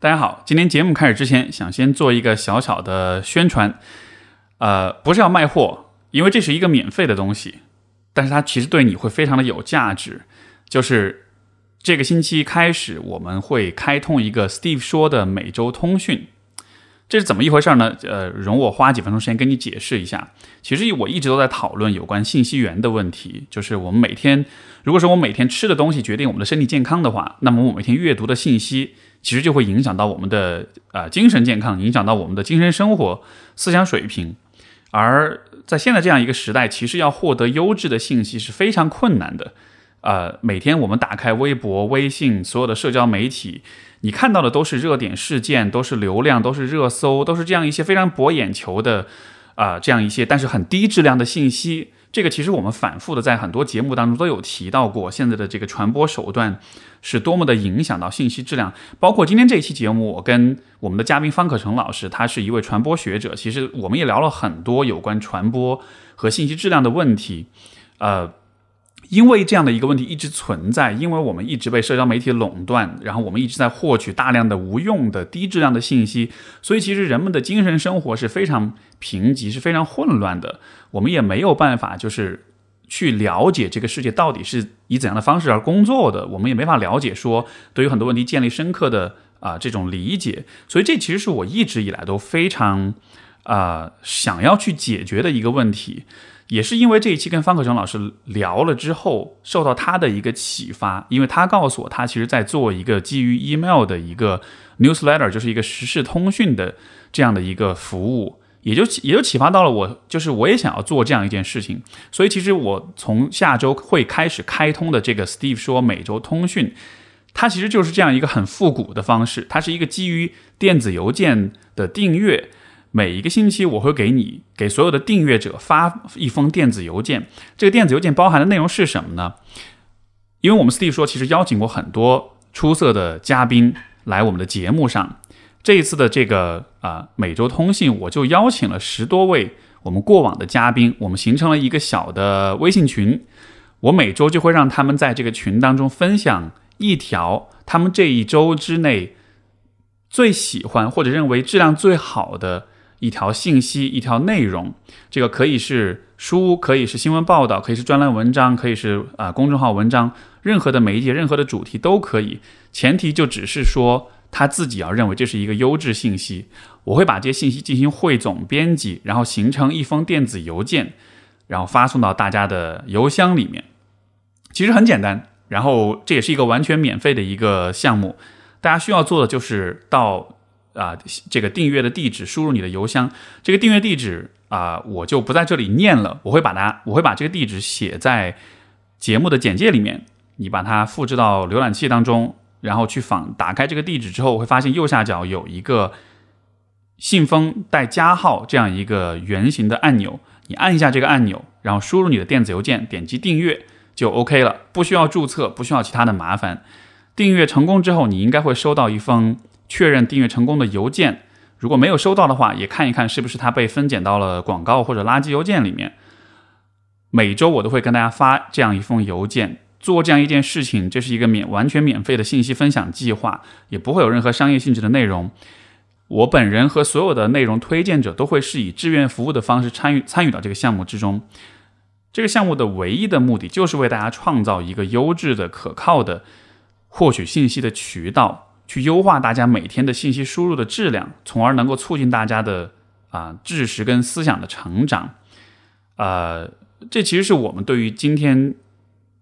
大家好，今天节目开始之前，想先做一个小小的宣传，呃，不是要卖货，因为这是一个免费的东西，但是它其实对你会非常的有价值。就是这个星期开始，我们会开通一个 Steve 说的每周通讯。这是怎么一回事呢？呃，容我花几分钟时间跟你解释一下。其实我一直都在讨论有关信息源的问题，就是我们每天，如果说我每天吃的东西决定我们的身体健康的话，那么我每天阅读的信息其实就会影响到我们的呃精神健康，影响到我们的精神生活、思想水平。而在现在这样一个时代，其实要获得优质的信息是非常困难的。呃，每天我们打开微博、微信，所有的社交媒体。你看到的都是热点事件，都是流量，都是热搜，都是这样一些非常博眼球的，啊，这样一些但是很低质量的信息。这个其实我们反复的在很多节目当中都有提到过，现在的这个传播手段是多么的影响到信息质量。包括今天这一期节目，我跟我们的嘉宾方可成老师，他是一位传播学者，其实我们也聊了很多有关传播和信息质量的问题，呃。因为这样的一个问题一直存在，因为我们一直被社交媒体垄断，然后我们一直在获取大量的无用的低质量的信息，所以其实人们的精神生活是非常贫瘠，是非常混乱的。我们也没有办法，就是去了解这个世界到底是以怎样的方式而工作的，我们也没法了解说对于很多问题建立深刻的啊这种理解。所以这其实是我一直以来都非常啊想要去解决的一个问题。也是因为这一期跟方可成老师聊了之后，受到他的一个启发，因为他告诉我，他其实在做一个基于 email 的一个 newsletter，就是一个时事通讯的这样的一个服务，也就也就启发到了我，就是我也想要做这样一件事情。所以其实我从下周会开始开通的这个 Steve 说每周通讯，它其实就是这样一个很复古的方式，它是一个基于电子邮件的订阅。每一个星期，我会给你给所有的订阅者发一封电子邮件。这个电子邮件包含的内容是什么呢？因为我们 Steve 说，其实邀请过很多出色的嘉宾来我们的节目上。这一次的这个啊每周通信，我就邀请了十多位我们过往的嘉宾，我们形成了一个小的微信群。我每周就会让他们在这个群当中分享一条他们这一周之内最喜欢或者认为质量最好的。一条信息，一条内容，这个可以是书，可以是新闻报道，可以是专栏文章，可以是啊公众号文章，任何的媒介，任何的主题都可以。前提就只是说他自己要认为这是一个优质信息。我会把这些信息进行汇总编辑，然后形成一封电子邮件，然后发送到大家的邮箱里面。其实很简单，然后这也是一个完全免费的一个项目。大家需要做的就是到。啊，这个订阅的地址，输入你的邮箱。这个订阅地址啊，我就不在这里念了。我会把它，我会把这个地址写在节目的简介里面。你把它复制到浏览器当中，然后去访，打开这个地址之后，会发现右下角有一个信封带加号这样一个圆形的按钮。你按一下这个按钮，然后输入你的电子邮件，点击订阅就 OK 了，不需要注册，不需要其他的麻烦。订阅成功之后，你应该会收到一封。确认订阅成功的邮件，如果没有收到的话，也看一看是不是它被分拣到了广告或者垃圾邮件里面。每周我都会跟大家发这样一封邮件，做这样一件事情，这是一个免完全免费的信息分享计划，也不会有任何商业性质的内容。我本人和所有的内容推荐者都会是以志愿服务的方式参与参与到这个项目之中。这个项目的唯一的目的就是为大家创造一个优质的、可靠的获取信息的渠道。去优化大家每天的信息输入的质量，从而能够促进大家的啊知识跟思想的成长。呃，这其实是我们对于今天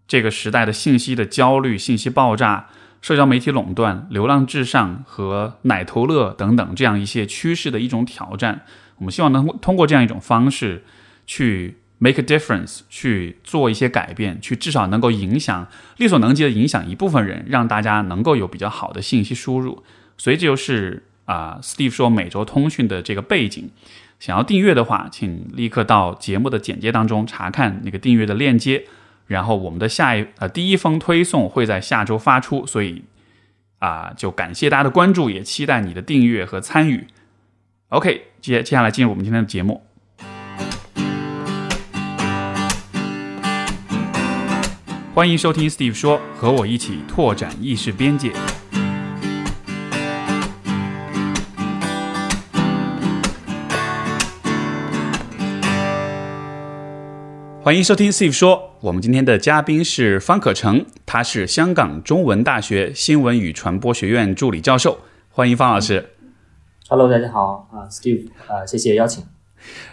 这个时代的信息的焦虑、信息爆炸、社交媒体垄断、流浪至上和奶头乐等等这样一些趋势的一种挑战。我们希望能通过这样一种方式去。Make a difference 去做一些改变，去至少能够影响力所能及的影响一部分人，让大家能够有比较好的信息输入。所以这就是啊，Steve 说每周通讯的这个背景。想要订阅的话，请立刻到节目的简介当中查看那个订阅的链接。然后我们的下一呃第一封推送会在下周发出，所以啊就感谢大家的关注，也期待你的订阅和参与。OK，接接下来进入我们今天的节目。欢迎收听 Steve 说，和我一起拓展意识边界。欢迎收听 Steve 说，我们今天的嘉宾是方可成，他是香港中文大学新闻与传播学院助理教授。欢迎方老师。Hello，大家好啊，Steve 啊，谢谢邀请。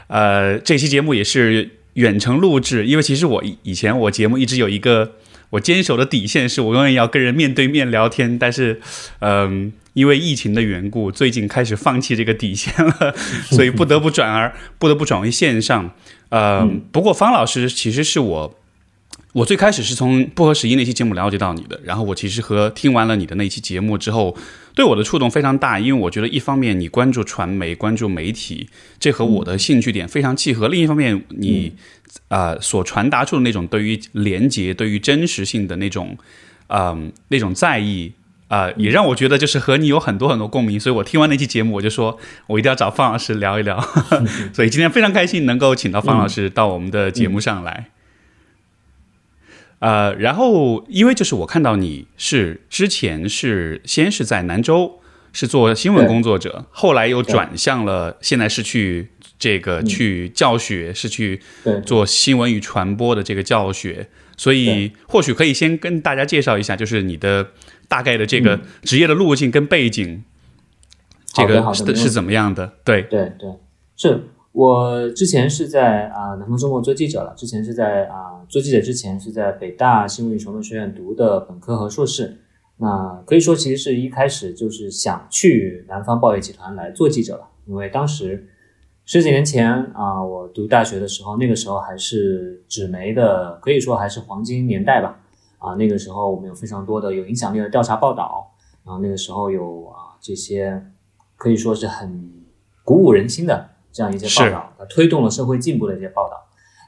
呃，这期节目也是。远程录制，因为其实我以前我节目一直有一个我坚守的底线，是我永远要跟人面对面聊天，但是，嗯。因为疫情的缘故，最近开始放弃这个底线了，所以不得不转而不得不转为线上。呃，不过方老师其实是我，我最开始是从不合时宜那期节目了解到你的，然后我其实和听完了你的那期节目之后，对我的触动非常大，因为我觉得一方面你关注传媒、关注媒体，这和我的兴趣点非常契合；另一方面，你啊所传达出的那种对于廉洁、对于真实性的那种，嗯，那种在意。啊，也让我觉得就是和你有很多很多共鸣，所以我听完那期节目，我就说我一定要找方老师聊一聊。所以今天非常开心能够请到方老师到我们的节目上来。呃，然后因为就是我看到你是之前是先是在南州是做新闻工作者，后来又转向了，现在是去这个去教学，是去做新闻与传播的这个教学。所以或许可以先跟大家介绍一下，就是你的。大概的这个职业的路径跟背景，这个是是怎么样的？对对对，是我之前是在啊南方周末做记者了。之前是在啊做记者之前是在北大新闻与传播学院读的本科和硕士。那可以说，其实是一开始就是想去南方报业集团来做记者了。因为当时十几年前啊，我读大学的时候，那个时候还是纸媒的，可以说还是黄金年代吧。啊，那个时候我们有非常多的有影响力的调查报道，然后那个时候有啊这些可以说是很鼓舞人心的这样一些报道，推动了社会进步的一些报道。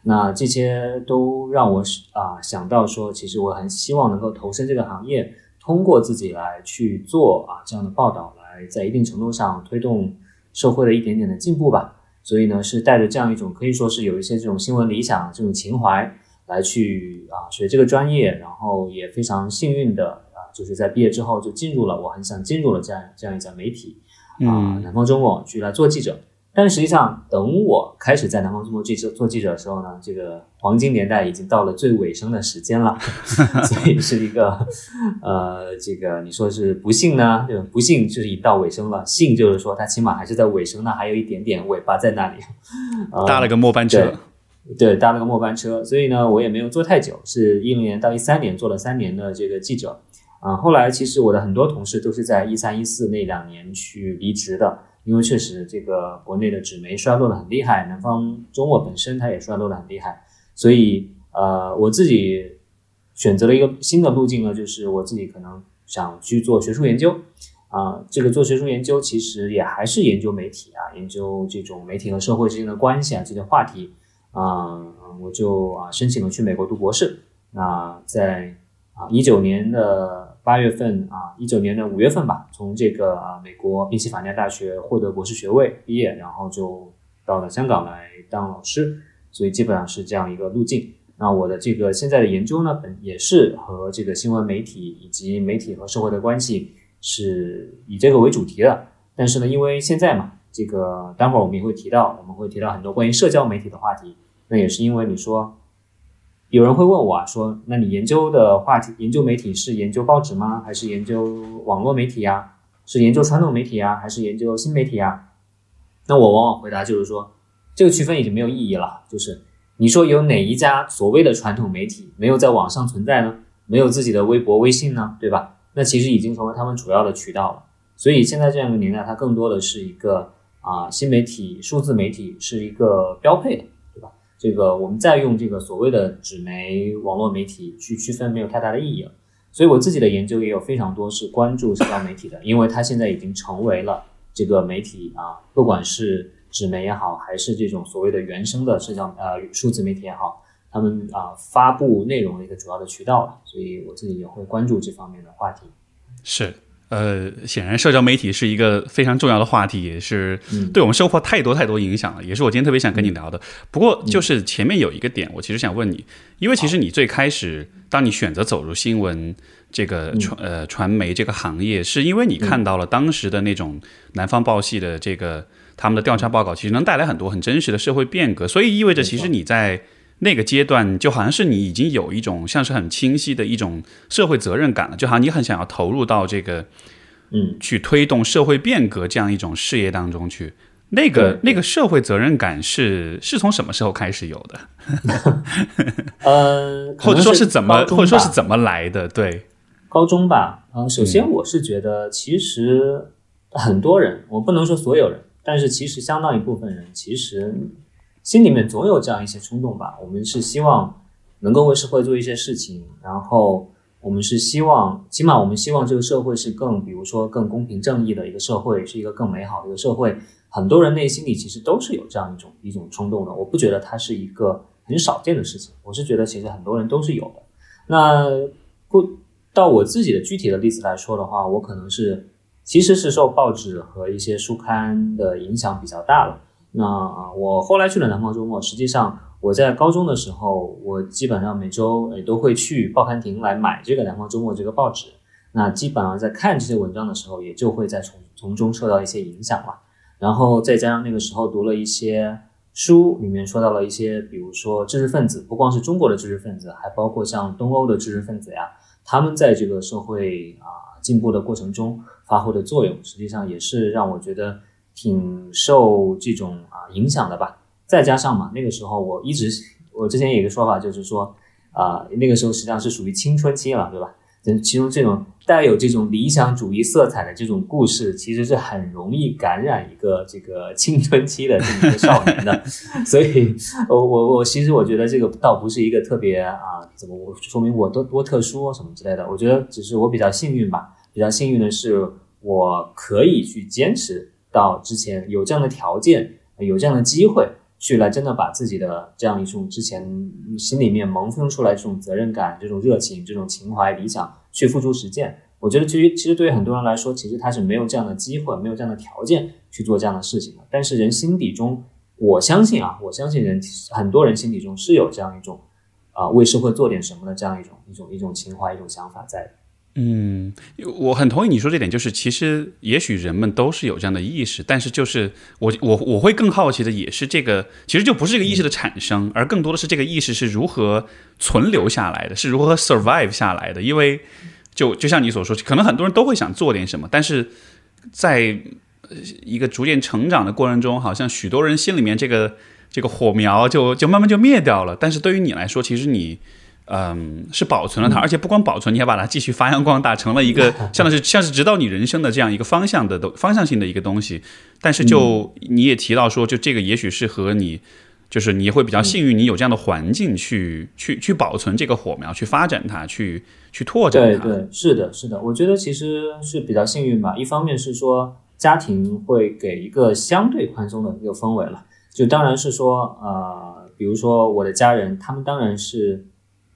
那这些都让我啊想到说，其实我很希望能够投身这个行业，通过自己来去做啊这样的报道，来在一定程度上推动社会的一点点的进步吧。所以呢，是带着这样一种可以说是有一些这种新闻理想这种情怀。来去啊学这个专业，然后也非常幸运的啊，就是在毕业之后就进入了我很想进入了这样这样一家媒体啊，南方周末去来做记者。但实际上，等我开始在南方周末记者做记者的时候呢，这个黄金年代已经到了最尾声的时间了，所以是一个呃，这个你说是不幸呢？就不幸就是已到尾声了，幸就是说它起码还是在尾声呢，还有一点点尾巴在那里，搭了个末班车。对，搭了个末班车，所以呢，我也没有做太久，是一零年到一三年做了三年的这个记者，啊，后来其实我的很多同事都是在一三一四那两年去离职的，因为确实这个国内的纸媒衰落的很厉害，南方周末本身它也衰落的很厉害，所以呃，我自己选择了一个新的路径呢，就是我自己可能想去做学术研究，啊，这个做学术研究其实也还是研究媒体啊，研究这种媒体和社会之间的关系啊这些话题。啊，我就啊申请了去美国读博士。那在啊一九年的八月份啊一九年的五月份吧，从这个啊美国宾夕法尼亚大学获得博士学位毕业，然后就到了香港来当老师。所以基本上是这样一个路径。那我的这个现在的研究呢，本也是和这个新闻媒体以及媒体和社会的关系是以这个为主题的。但是呢，因为现在嘛，这个待会儿我们也会提到，我们会提到很多关于社交媒体的话题。那也是因为你说，有人会问我啊，说那你研究的话题，研究媒体是研究报纸吗？还是研究网络媒体呀？是研究传统媒体呀？还是研究新媒体呀？那我往往回答就是说，这个区分已经没有意义了。就是你说有哪一家所谓的传统媒体没有在网上存在呢？没有自己的微博、微信呢？对吧？那其实已经成为他们主要的渠道了。所以现在这样一个年代，它更多的是一个啊，新媒体、数字媒体是一个标配的。这个我们再用这个所谓的纸媒网络媒体去区分，没有太大的意义了。所以我自己的研究也有非常多是关注社交媒体的，因为它现在已经成为了这个媒体啊，不管是纸媒也好，还是这种所谓的原生的社交呃数字媒体也好，他们啊发布内容的一个主要的渠道了。所以我自己也会关注这方面的话题。是。呃，显然社交媒体是一个非常重要的话题，也是对我们生活太多太多影响了，也是我今天特别想跟你聊的。不过，就是前面有一个点，我其实想问你，因为其实你最开始，当你选择走入新闻这个传呃传媒这个行业，是因为你看到了当时的那种南方报系的这个他们的调查报告，其实能带来很多很真实的社会变革，所以意味着其实你在那个阶段就好像是你已经有一种像是很清晰的一种社会责任感了，就好像你很想要投入到这个，嗯，去推动社会变革这样一种事业当中去。那个那个社会责任感是是从什么时候开始有的？呃，或者说是怎么，或者说是怎么来的？对，高中吧。呃，首先我是觉得，其实很多人，我不能说所有人，但是其实相当一部分人，其实心里面总有这样一些冲动吧。我们是希望能够为社会做一些事情，然后我们是希望，起码我们希望这个社会是更，比如说更公平正义的一个社会，是一个更美好的一个社会。很多人内心里其实都是有这样一种一种冲动的，我不觉得它是一个很少见的事情，我是觉得其实很多人都是有的。那不到我自己的具体的例子来说的话，我可能是其实是受报纸和一些书刊的影响比较大了。那啊，我后来去了南方周末，实际上我在高中的时候，我基本上每周也都会去报刊亭来买这个南方周末这个报纸。那基本上在看这些文章的时候，也就会在从从中受到一些影响了。然后再加上那个时候读了一些书，里面说到了一些，比如说知识分子，不光是中国的知识分子，还包括像东欧的知识分子呀，他们在这个社会啊进步的过程中发挥的作用，实际上也是让我觉得挺受这种啊影响的吧。再加上嘛，那个时候我一直，我之前有一个说法就是说，啊那个时候实际上是属于青春期了，对吧？其中这种带有这种理想主义色彩的这种故事，其实是很容易感染一个这个青春期的这么一个少年的。所以，我我我其实我觉得这个倒不是一个特别啊，怎么我说明我多多特殊什么之类的。我觉得只是我比较幸运吧。比较幸运的是，我可以去坚持到之前有这样的条件，有这样的机会。去来真的把自己的这样一种之前心里面萌生出来这种责任感、这种热情、这种情怀、理想去付诸实践。我觉得，其实其实对于很多人来说，其实他是没有这样的机会、没有这样的条件去做这样的事情的。但是人心底中，我相信啊，我相信人很多人心底中是有这样一种啊为社会做点什么的这样一种一种一种情怀、一种想法在的。嗯，我很同意你说这点，就是其实也许人们都是有这样的意识，但是就是我我我会更好奇的也是这个，其实就不是这个意识的产生，而更多的是这个意识是如何存留下来的，是如何 survive 下来的。因为就就像你所说，可能很多人都会想做点什么，但是在一个逐渐成长的过程中，好像许多人心里面这个这个火苗就就慢慢就灭掉了。但是对于你来说，其实你。嗯，是保存了它，而且不光保存，你还把它继续发扬光大，成了一个 像是像是指导你人生的这样一个方向的方向性的一个东西。但是就你也提到说，就这个也许是和你，就是你会比较幸运，你有这样的环境去去去保存这个火苗，去发展它，去去拓展它。对对，是的，是的，我觉得其实是比较幸运吧。一方面是说家庭会给一个相对宽松的一个氛围了，就当然是说呃，比如说我的家人，他们当然是。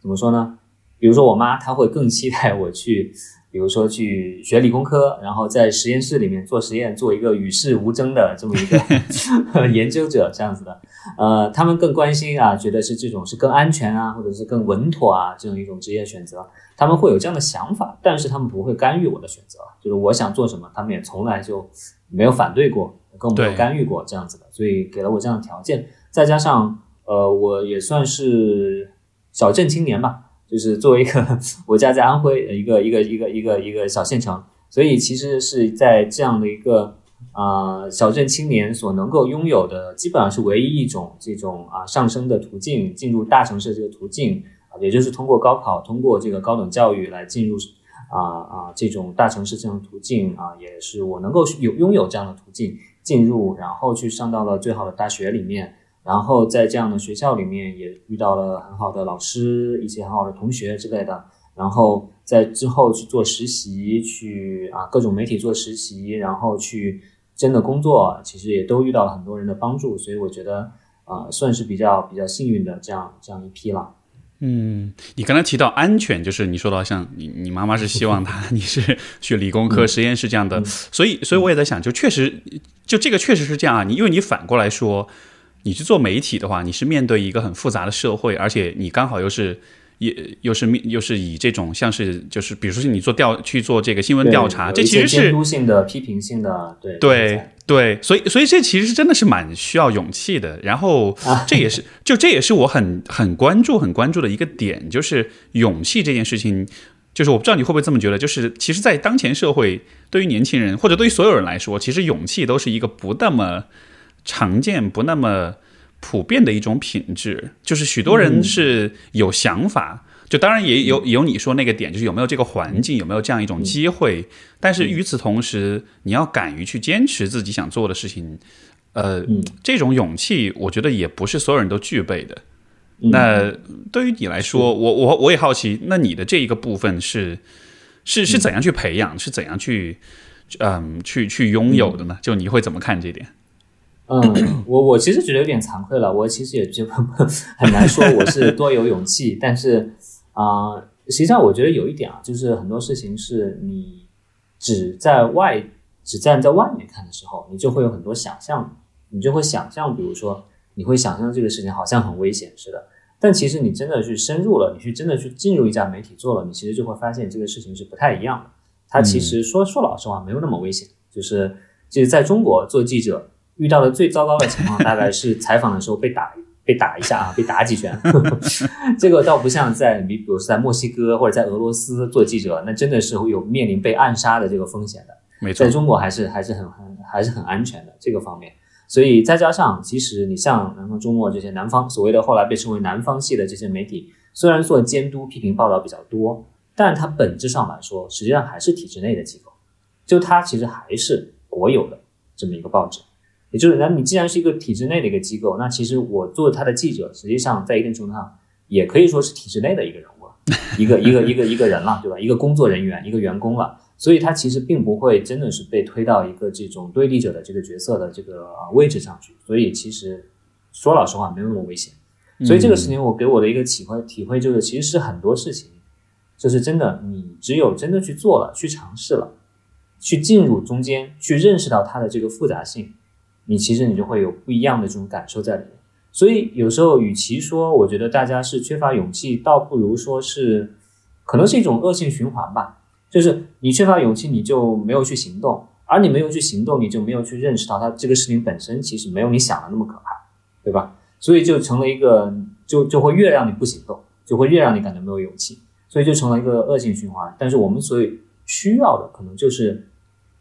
怎么说呢？比如说我妈，她会更期待我去，比如说去学理工科，然后在实验室里面做实验，做一个与世无争的这么一个 研究者这样子的。呃，他们更关心啊，觉得是这种是更安全啊，或者是更稳妥啊这种一种职业选择，他们会有这样的想法，但是他们不会干预我的选择，就是我想做什么，他们也从来就没有反对过，更没有干预过这样子的，所以给了我这样的条件，再加上呃，我也算是。小镇青年吧，就是作为一个我家在安徽一个一个一个一个一个小县城，所以其实是在这样的一个啊小镇青年所能够拥有的，基本上是唯一一种这种啊上升的途径，进入大城市这个途径啊，也就是通过高考，通过这个高等教育来进入啊啊这种大城市这种途径啊，也是我能够有拥有这样的途径进入，然后去上到了最好的大学里面。然后在这样的学校里面也遇到了很好的老师，一些很好的同学之类的。然后在之后去做实习，去啊各种媒体做实习，然后去真的工作，其实也都遇到了很多人的帮助。所以我觉得啊算是比较比较幸运的这样这样一批了。嗯，你刚才提到安全，就是你说到像你你妈妈是希望他你是去理工科实验室这样的，所以所以我也在想，就确实就这个确实是这样啊。你因为你反过来说。你去做媒体的话，你是面对一个很复杂的社会，而且你刚好又是也又是又是以这种像是就是比如说你做调去做这个新闻调查，这其实是监督性的、批评性的，对对对，所以所以这其实真的是蛮需要勇气的。然后这也是 就这也是我很很关注很关注的一个点，就是勇气这件事情。就是我不知道你会不会这么觉得，就是其实，在当前社会，对于年轻人或者对于所有人来说，其实勇气都是一个不那么常见、不那么普遍的一种品质。就是许多人是有想法，就当然也有有你说那个点，就是有没有这个环境，有没有这样一种机会。但是与此同时，你要敢于去坚持自己想做的事情，呃，这种勇气，我觉得也不是所有人都具备的。那对于你来说，我我我也好奇，那你的这一个部分是是是怎样去培养，是怎样去嗯去去拥有的呢？就你会怎么看这点？嗯，我我其实觉得有点惭愧了，我其实也就 很难说我是多有勇气，但是啊，实际上我觉得有一点啊，就是很多事情是你只在外只站在外面看的时候，你就会有很多想象，你就会想象，比如说。你会想象这个事情好像很危险似的，但其实你真的去深入了，你去真的去进入一家媒体做了，你其实就会发现这个事情是不太一样的。它其实说说老实话没有那么危险，就是就是在中国做记者遇到的最糟糕的情况，大概是采访的时候被打被打一下啊，被打几拳。这个倒不像在你比如在墨西哥或者在俄罗斯做记者，那真的是会有面临被暗杀的这个风险的。没错，在中国还是还是很很还是很安全的这个方面。所以再加上，其实你像南方周末这些南方所谓的后来被称为南方系的这些媒体，虽然做监督、批评报道比较多，但它本质上来说，实际上还是体制内的机构，就它其实还是国有的这么一个报纸。也就是，那你既然是一个体制内的一个机构，那其实我做他的记者，实际上在一定程度上也可以说是体制内的一个人物，一个一个一个一个人了，对吧？一个工作人员，一个员工了。所以，他其实并不会真的是被推到一个这种对立者的这个角色的这个位置上去。所以，其实说老实话，没有那么危险。所以，这个事情我给我的一个体会，体会就是，其实是很多事情，就是真的，你只有真的去做了，去尝试了，去进入中间，去认识到它的这个复杂性，你其实你就会有不一样的这种感受在里面。所以，有时候与其说我觉得大家是缺乏勇气，倒不如说是可能是一种恶性循环吧。就是你缺乏勇气，你就没有去行动，而你没有去行动，你就没有去认识到它这个事情本身其实没有你想的那么可怕，对吧？所以就成了一个，就就会越让你不行动，就会越让你感觉没有勇气，所以就成了一个恶性循环。但是我们所以需要的可能就是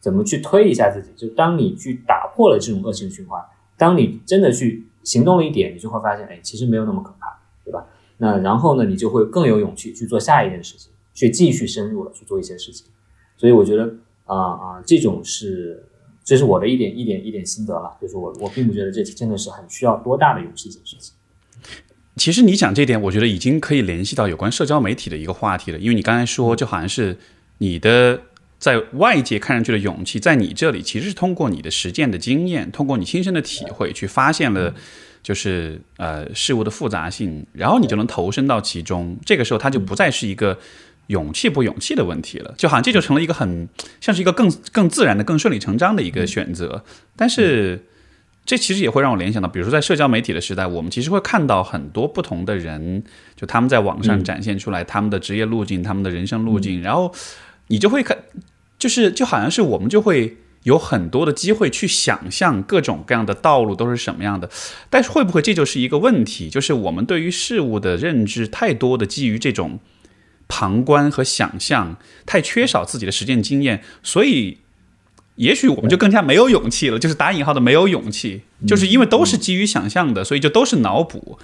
怎么去推一下自己，就当你去打破了这种恶性循环，当你真的去行动了一点，你就会发现，哎，其实没有那么可怕，对吧？那然后呢，你就会更有勇气去做下一件事情。去继续深入了去做一些事情，所以我觉得啊啊，这种是这是我的一点一点一点心得了，就是我我并不觉得这真的是很需要多大的勇气一件事情。其实你讲这点，我觉得已经可以联系到有关社交媒体的一个话题了，因为你刚才说，就好像是你的在外界看上去的勇气，在你这里其实是通过你的实践的经验，通过你亲身的体会去发现了，就是呃事物的复杂性，然后你就能投身到其中，这个时候它就不再是一个。勇气不勇气的问题了，就好像这就成了一个很像是一个更更自然的、更顺理成章的一个选择。但是，这其实也会让我联想到，比如说在社交媒体的时代，我们其实会看到很多不同的人，就他们在网上展现出来他们的职业路径、他们的人生路径，然后你就会看，就是就好像是我们就会有很多的机会去想象各种各样的道路都是什么样的。但是会不会这就是一个问题？就是我们对于事物的认知太多的基于这种。旁观和想象太缺少自己的实践经验，所以也许我们就更加没有勇气了。就是打引号的没有勇气，就是因为都是基于想象的，所以就都是脑补，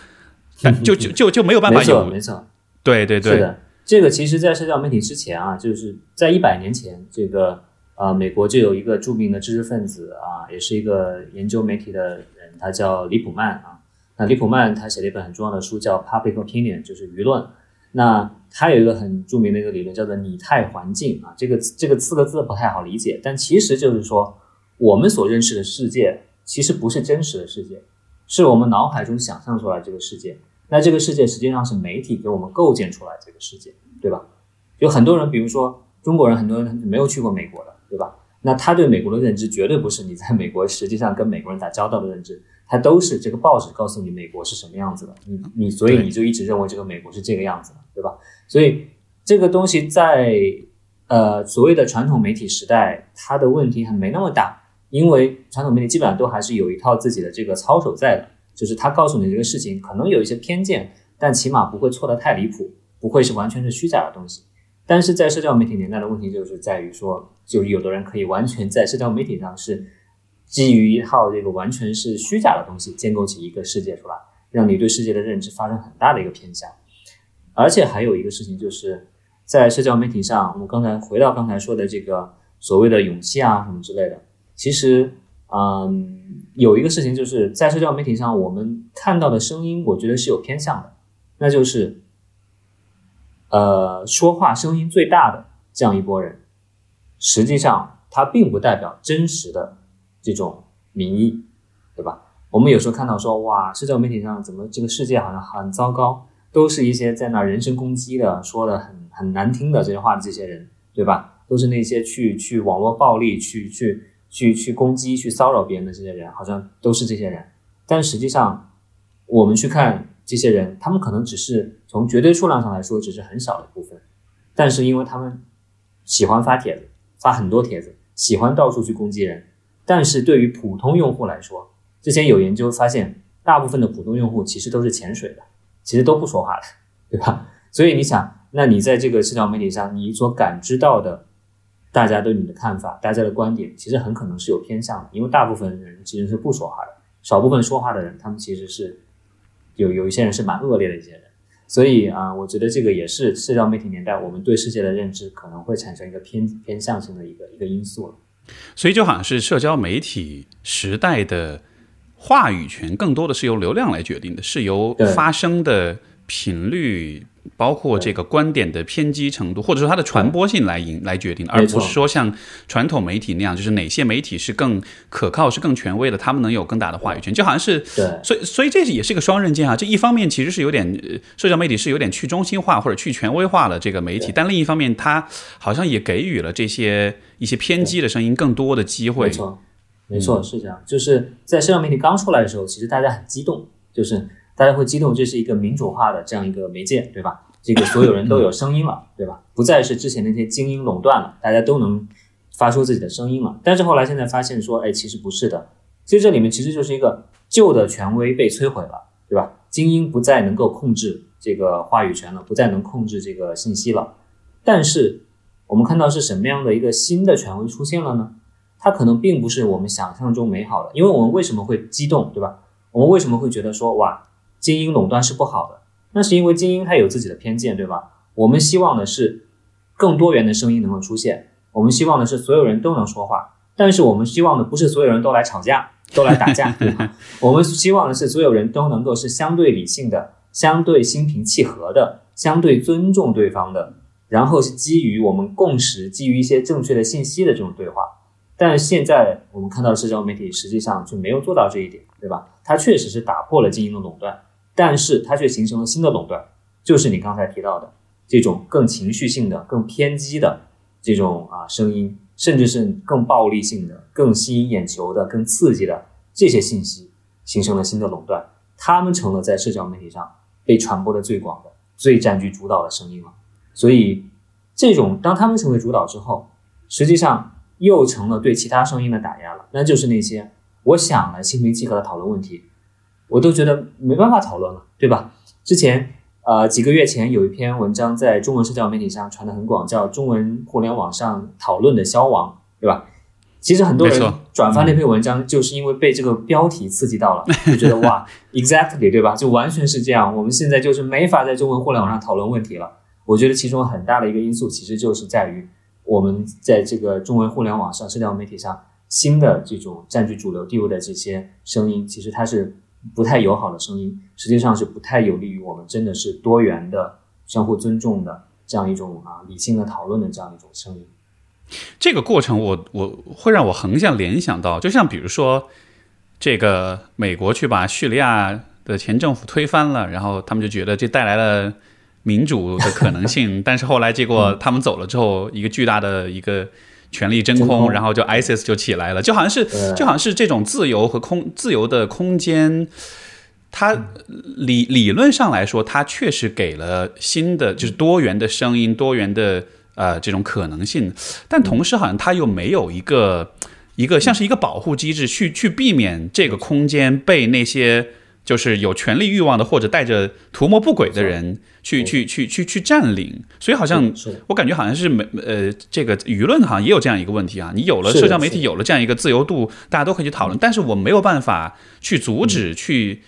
就就就就没有办法有。没错，对对对。这个其实，在社交媒体之前啊，就是在一百年前，这个啊，美国就有一个著名的知识分子啊，也是一个研究媒体的人，他叫李普曼啊。那李普曼他写了一本很重要的书，叫《Public Opinion》，就是舆论。那他有一个很著名的一个理论，叫做拟态环境啊。这个这个四个字不太好理解，但其实就是说，我们所认识的世界其实不是真实的世界，是我们脑海中想象出来这个世界。那这个世界实际上是媒体给我们构建出来这个世界，对吧？有很多人，比如说中国人，很多人没有去过美国的，对吧？那他对美国的认知绝对不是你在美国实际上跟美国人打交道的认知，他都是这个报纸告诉你美国是什么样子的，你你所以你就一直认为这个美国是这个样子的，对吧？所以这个东西在呃所谓的传统媒体时代，它的问题还没那么大，因为传统媒体基本上都还是有一套自己的这个操守在的，就是他告诉你这个事情可能有一些偏见，但起码不会错得太离谱，不会是完全是虚假的东西。但是在社交媒体年代的问题就是在于说，就有的人可以完全在社交媒体上是基于一套这个完全是虚假的东西建构起一个世界出来，让你对世界的认知发生很大的一个偏向。而且还有一个事情就是在社交媒体上，我们刚才回到刚才说的这个所谓的勇气啊什么之类的，其实嗯有一个事情就是在社交媒体上我们看到的声音，我觉得是有偏向的，那就是。呃，说话声音最大的这样一波人，实际上他并不代表真实的这种民意，对吧？我们有时候看到说，哇，社交媒体上怎么这个世界好像很糟糕，都是一些在那人身攻击的、说的很很难听的这些话的这些人，对吧？都是那些去去网络暴力、去去去去攻击、去骚扰别人的这些人，好像都是这些人。但实际上，我们去看。这些人，他们可能只是从绝对数量上来说，只是很少的部分，但是因为他们喜欢发帖子，发很多帖子，喜欢到处去攻击人。但是对于普通用户来说，之前有研究发现，大部分的普通用户其实都是潜水的，其实都不说话的，对吧？所以你想，那你在这个社交媒体上，你所感知到的大家对你的看法，大家的观点，其实很可能是有偏向的，因为大部分人其实是不说话的，少部分说话的人，他们其实是。有有一些人是蛮恶劣的一些人，所以啊，我觉得这个也是社交媒体年代我们对世界的认知可能会产生一个偏偏向性的一个一个因素了。所以就好像是社交媒体时代的话语权更多的是由流量来决定的，是由发声的频率。包括这个观点的偏激程度，或者说它的传播性来引来决定，而不是说像传统媒体那样，就是哪些媒体是更可靠、是更权威的，他们能有更大的话语权。就好像是，所以所以这也是一个双刃剑啊。这一方面其实是有点社交媒体是有点去中心化或者去权威化的这个媒体，但另一方面，它好像也给予了这些一些偏激的声音更多的机会。没错，没错，是这样。就是在社交媒体刚出来的时候，其实大家很激动，就是。大家会激动，这是一个民主化的这样一个媒介，对吧？这个所有人都有声音了，对吧？不再是之前那些精英垄断了，大家都能发出自己的声音了。但是后来现在发现说，哎，其实不是的。其实这里面其实就是一个旧的权威被摧毁了，对吧？精英不再能够控制这个话语权了，不再能控制这个信息了。但是我们看到是什么样的一个新的权威出现了呢？它可能并不是我们想象中美好的，因为我们为什么会激动，对吧？我们为什么会觉得说，哇？精英垄断是不好的，那是因为精英他有自己的偏见，对吧？我们希望的是更多元的声音能够出现，我们希望的是所有人都能说话，但是我们希望的不是所有人都来吵架，都来打架，对吧？我们希望的是所有人都能够是相对理性的、相对心平气和的、相对尊重对方的，然后是基于我们共识、基于一些正确的信息的这种对话。但现在我们看到社交媒体实际上就没有做到这一点，对吧？它确实是打破了精英的垄断。但是它却形成了新的垄断，就是你刚才提到的这种更情绪性的、更偏激的这种啊声音，甚至是更暴力性的、更吸引眼球的、更刺激的这些信息，形成了新的垄断，他们成了在社交媒体上被传播的最广的、最占据主导的声音了。所以，这种当他们成为主导之后，实际上又成了对其他声音的打压了，那就是那些我想来心平气和的讨论问题。我都觉得没办法讨论了，对吧？之前呃几个月前有一篇文章在中文社交媒体上传的很广，叫《中文互联网上讨论的消亡》，对吧？其实很多人转发那篇文章，就是因为被这个标题刺激到了，就觉得哇，exactly，对吧？就完全是这样。我们现在就是没法在中文互联网上讨论问题了。我觉得其中很大的一个因素，其实就是在于我们在这个中文互联网上社交媒体上新的这种占据主流地位的这些声音，其实它是。不太友好的声音，实际上是不太有利于我们真的是多元的、相互尊重的这样一种啊理性的讨论的这样一种声音。这个过程，我我会让我横向联想到，就像比如说，这个美国去把叙利亚的前政府推翻了，然后他们就觉得这带来了民主的可能性，但是后来结果他们走了之后，一个巨大的一个权力真空，然后就 ISIS 就起来了，就好像是就好像是这种自由和空自由的空间，它理理论上来说，它确实给了新的就是多元的声音、多元的呃这种可能性，但同时好像它又没有一个一个像是一个保护机制去去避免这个空间被那些。就是有权力欲望的，或者带着图谋不轨的人去去去去去占领，所以好像我感觉好像是没呃，这个舆论好像也有这样一个问题啊。你有了社交媒体，有了这样一个自由度，大家都可以去讨论，但是我没有办法去阻止去。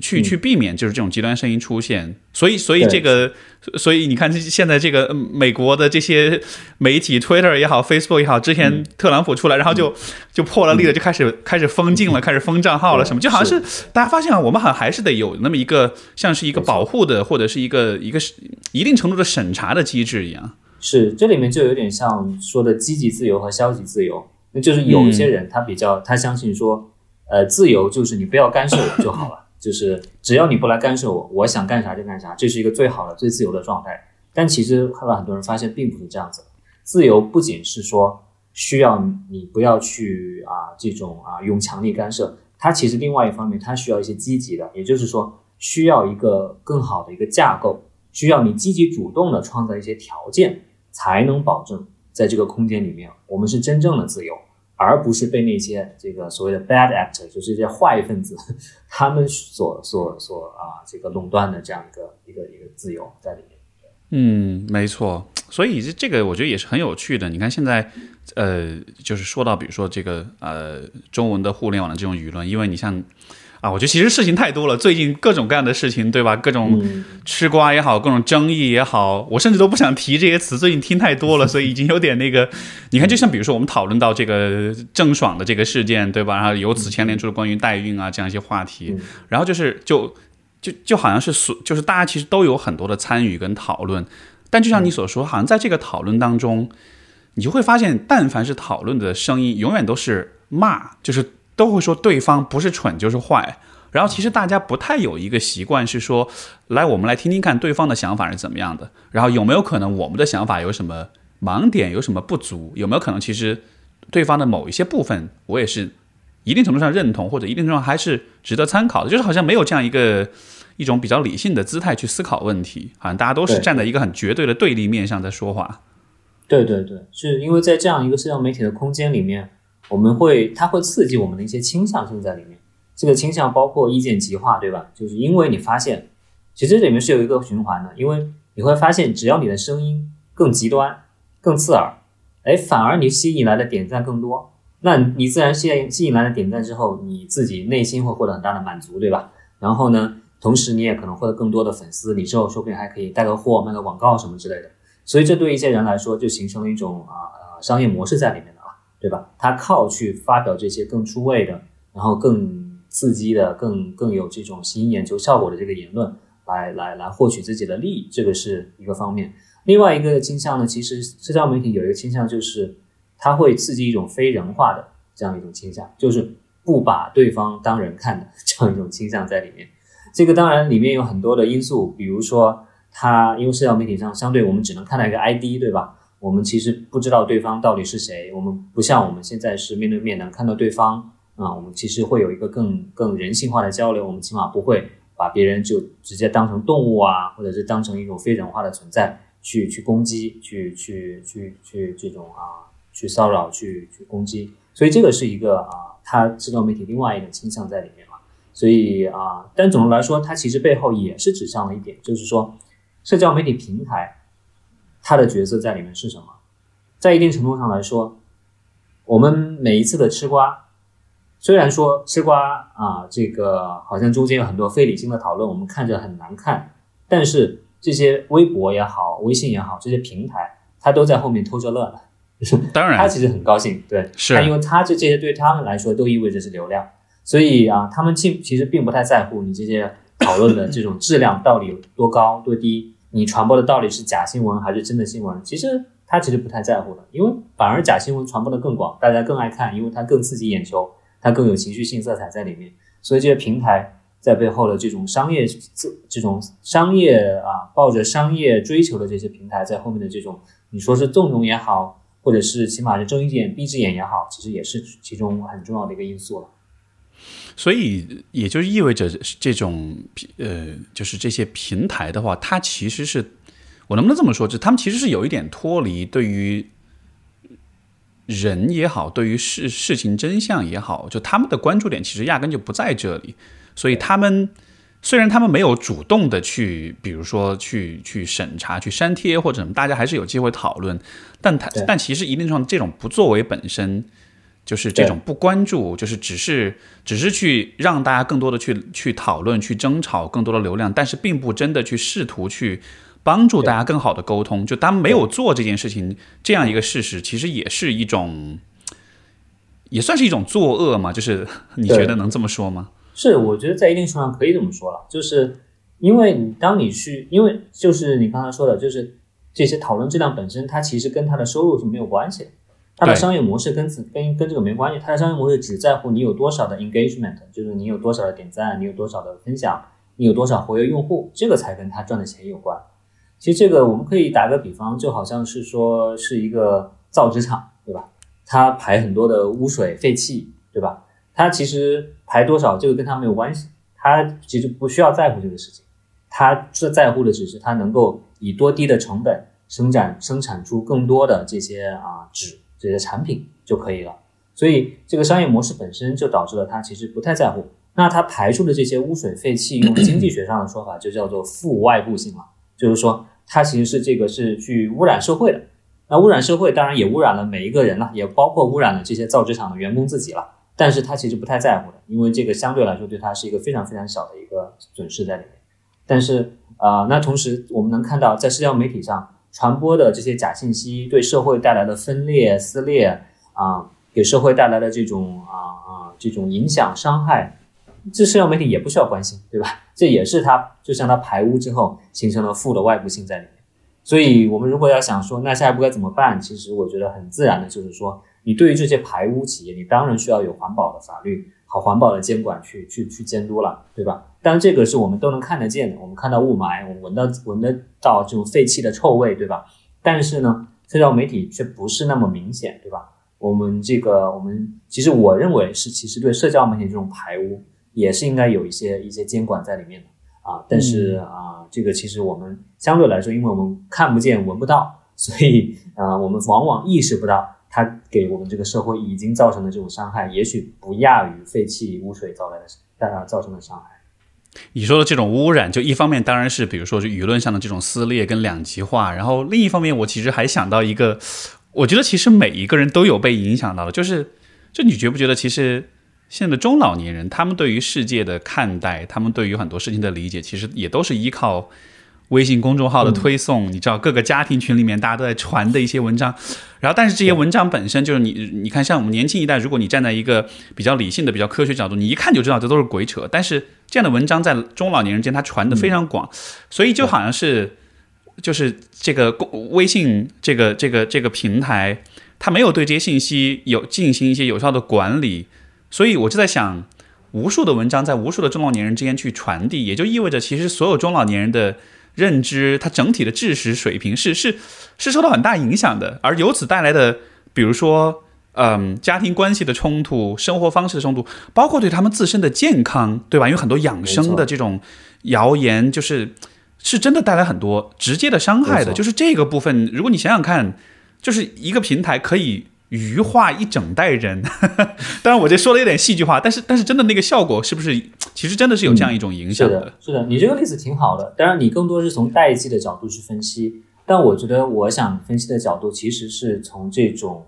去去避免就是这种极端声音出现，所以所以这个，所以你看现在这个美国的这些媒体，Twitter 也好，Facebook 也好，之前特朗普出来，然后就就破了例了，就开始开始封禁了，开始封账号了，什么就好像是。大家发现啊，我们好像还是得有那么一个像是一个保护的，或者是一个一个一定程度的审查的机制一样。是，这里面就有点像说的积极自由和消极自由，那就是有一些人他比较他相信说，呃，自由就是你不要干涉我就好了。就是只要你不来干涉我，我想干啥就干啥，这是一个最好的、最自由的状态。但其实后来很多人发现并不是这样子。自由不仅是说需要你不要去啊这种啊用强力干涉，它其实另外一方面它需要一些积极的，也就是说需要一个更好的一个架构，需要你积极主动的创造一些条件，才能保证在这个空间里面我们是真正的自由。而不是被那些这个所谓的 bad actor，就是这些坏分子，他们所所所啊这个垄断的这样一个一个一个自由在里面。嗯，没错。所以这这个我觉得也是很有趣的。你看现在，呃，就是说到比如说这个呃中文的互联网的这种舆论，因为你像。啊，我觉得其实事情太多了，最近各种各样的事情，对吧？各种吃瓜也好，各种争议也好，我甚至都不想提这些词，最近听太多了，所以已经有点那个。你看，就像比如说我们讨论到这个郑爽的这个事件，对吧？然后由此牵连出了关于代孕啊这样一些话题，然后就是就就就好像是所，就是大家其实都有很多的参与跟讨论，但就像你所说，好像在这个讨论当中，你就会发现，但凡是讨论的声音，永远都是骂，就是。都会说对方不是蠢就是坏，然后其实大家不太有一个习惯是说，来我们来听听看对方的想法是怎么样的，然后有没有可能我们的想法有什么盲点，有什么不足，有没有可能其实对方的某一些部分我也是一定程度上认同，或者一定程度上还是值得参考的，就是好像没有这样一个一种比较理性的姿态去思考问题，好像大家都是站在一个很绝对的对立面上在说话。对对对，是因为在这样一个社交媒体的空间里面。我们会，它会刺激我们的一些倾向性在里面。这个倾向包括意见极化，对吧？就是因为你发现，其实这里面是有一个循环的。因为你会发现，只要你的声音更极端、更刺耳，哎，反而你吸引来的点赞更多。那你自然吸引吸引来的点赞之后，你自己内心会获得很大的满足，对吧？然后呢，同时你也可能获得更多的粉丝，你之后说不定还可以带个货、卖个广告什么之类的。所以这对一些人来说，就形成了一种啊商业模式在里面。对吧？他靠去发表这些更出位的，然后更刺激的、更更有这种吸引眼球效果的这个言论，来来来获取自己的利益，这个是一个方面。另外一个倾向呢，其实社交媒体有一个倾向，就是它会刺激一种非人化的这样一种倾向，就是不把对方当人看的这样一种倾向在里面。这个当然里面有很多的因素，比如说它因为社交媒体上相对我们只能看到一个 ID，对吧？我们其实不知道对方到底是谁，我们不像我们现在是面对面能看到对方啊，我们其实会有一个更更人性化的交流，我们起码不会把别人就直接当成动物啊，或者是当成一种非人化的存在去去攻击，去去去去这种啊，去骚扰，去去攻击，所以这个是一个啊，它社交媒体另外一个倾向在里面嘛，所以啊，但总的来说，它其实背后也是指向了一点，就是说社交媒体平台。他的角色在里面是什么？在一定程度上来说，我们每一次的吃瓜，虽然说吃瓜啊，这个好像中间有很多非理性的讨论，我们看着很难看，但是这些微博也好，微信也好，这些平台，他都在后面偷着乐呢。当然，他其实很高兴，对，是，因为他这这些对他们来说都意味着是流量，所以啊，他们其其实并不太在乎你这些讨论的这种质量到底有多高多低。你传播的到底是假新闻还是真的新闻？其实他其实不太在乎的，因为反而假新闻传播的更广，大家更爱看，因为它更刺激眼球，它更有情绪性色彩在里面。所以这些平台在背后的这种商业、这这种商业啊，抱着商业追求的这些平台在后面的这种，你说是纵容也好，或者是起码是睁一只眼闭一只眼也好，其实也是其中很重要的一个因素了。所以也就意味着这种呃，就是这些平台的话，它其实是我能不能这么说？就他们其实是有一点脱离对于人也好，对于事事情真相也好，就他们的关注点其实压根就不在这里。所以他们虽然他们没有主动的去，比如说去去审查、去删帖或者什么，大家还是有机会讨论。但他但其实一定程度上，这种不作为本身。就是这种不关注，就是只是只是去让大家更多的去去讨论、去争吵更多的流量，但是并不真的去试图去帮助大家更好的沟通。就当没有做这件事情，这样一个事实，其实也是一种，也算是一种作恶嘛。就是你觉得能这么说吗？是，我觉得在一定程度上可以这么说了。就是因为你当你去，因为就是你刚才说的，就是这些讨论质量本身，它其实跟它的收入是没有关系的。它的商业模式跟跟跟这个没关系，它的商业模式只在乎你有多少的 engagement，就是你有多少的点赞，你有多少的分享，你有多少活跃用户，这个才跟他赚的钱有关。其实这个我们可以打个比方，就好像是说是一个造纸厂，对吧？它排很多的污水废气，对吧？它其实排多少这个跟它没有关系，它其实不需要在乎这个事情，它是在乎的只是它能够以多低的成本生产生产出更多的这些啊纸。这些产品就可以了，所以这个商业模式本身就导致了他其实不太在乎。那他排出的这些污水废气，用经济学上的说法就叫做负外部性了，就是说它其实是这个是去污染社会的。那污染社会当然也污染了每一个人了，也包括污染了这些造纸厂的员工自己了。但是他其实不太在乎的，因为这个相对来说对他是一个非常非常小的一个损失在里面。但是啊，那同时我们能看到在社交媒体上。传播的这些假信息对社会带来的分裂撕裂啊，给社会带来的这种啊啊这种影响伤害，这社交媒体也不需要关心，对吧？这也是它就像它排污之后形成了负的外部性在里面。所以，我们如果要想说那下一步该怎么办，其实我觉得很自然的就是说，你对于这些排污企业，你当然需要有环保的法律。好环保的监管去去去监督了，对吧？当然这个是我们都能看得见的，我们看到雾霾，我们闻到闻得到这种废气的臭味，对吧？但是呢，社交媒体却不是那么明显，对吧？我们这个我们其实我认为是，其实对社交媒体这种排污也是应该有一些一些监管在里面的啊。但是啊，这个其实我们相对来说，因为我们看不见闻不到，所以啊，我们往往意识不到。它给我们这个社会已经造成的这种伤害，也许不亚于废气污水造来的带来造成的伤害。你说的这种污染，就一方面当然是比如说是舆论上的这种撕裂跟两极化，然后另一方面，我其实还想到一个，我觉得其实每一个人都有被影响到的，就是就你觉不觉得，其实现在的中老年人，他们对于世界的看待，他们对于很多事情的理解，其实也都是依靠。微信公众号的推送，你知道各个家庭群里面大家都在传的一些文章，然后但是这些文章本身就是你你看像我们年轻一代，如果你站在一个比较理性的、比较科学角度，你一看就知道这都是鬼扯。但是这样的文章在中老年人间它传的非常广，所以就好像是就是这个公微信这个这个这个平台，它没有对这些信息有进行一些有效的管理，所以我就在想，无数的文章在无数的中老年人之间去传递，也就意味着其实所有中老年人的。认知，它整体的知识水平是是是受到很大影响的，而由此带来的，比如说，嗯，家庭关系的冲突、生活方式的冲突，包括对他们自身的健康，对吧？因为很多养生的这种谣言，就是是真的带来很多直接的伤害的。就是这个部分，如果你想想看，就是一个平台可以。愚化一整代人，当然我这说的有点戏剧化，但是但是真的那个效果是不是其实真的是有这样一种影响是的？是的，你这个例子挺好的。当然你更多是从代际的角度去分析，但我觉得我想分析的角度其实是从这种，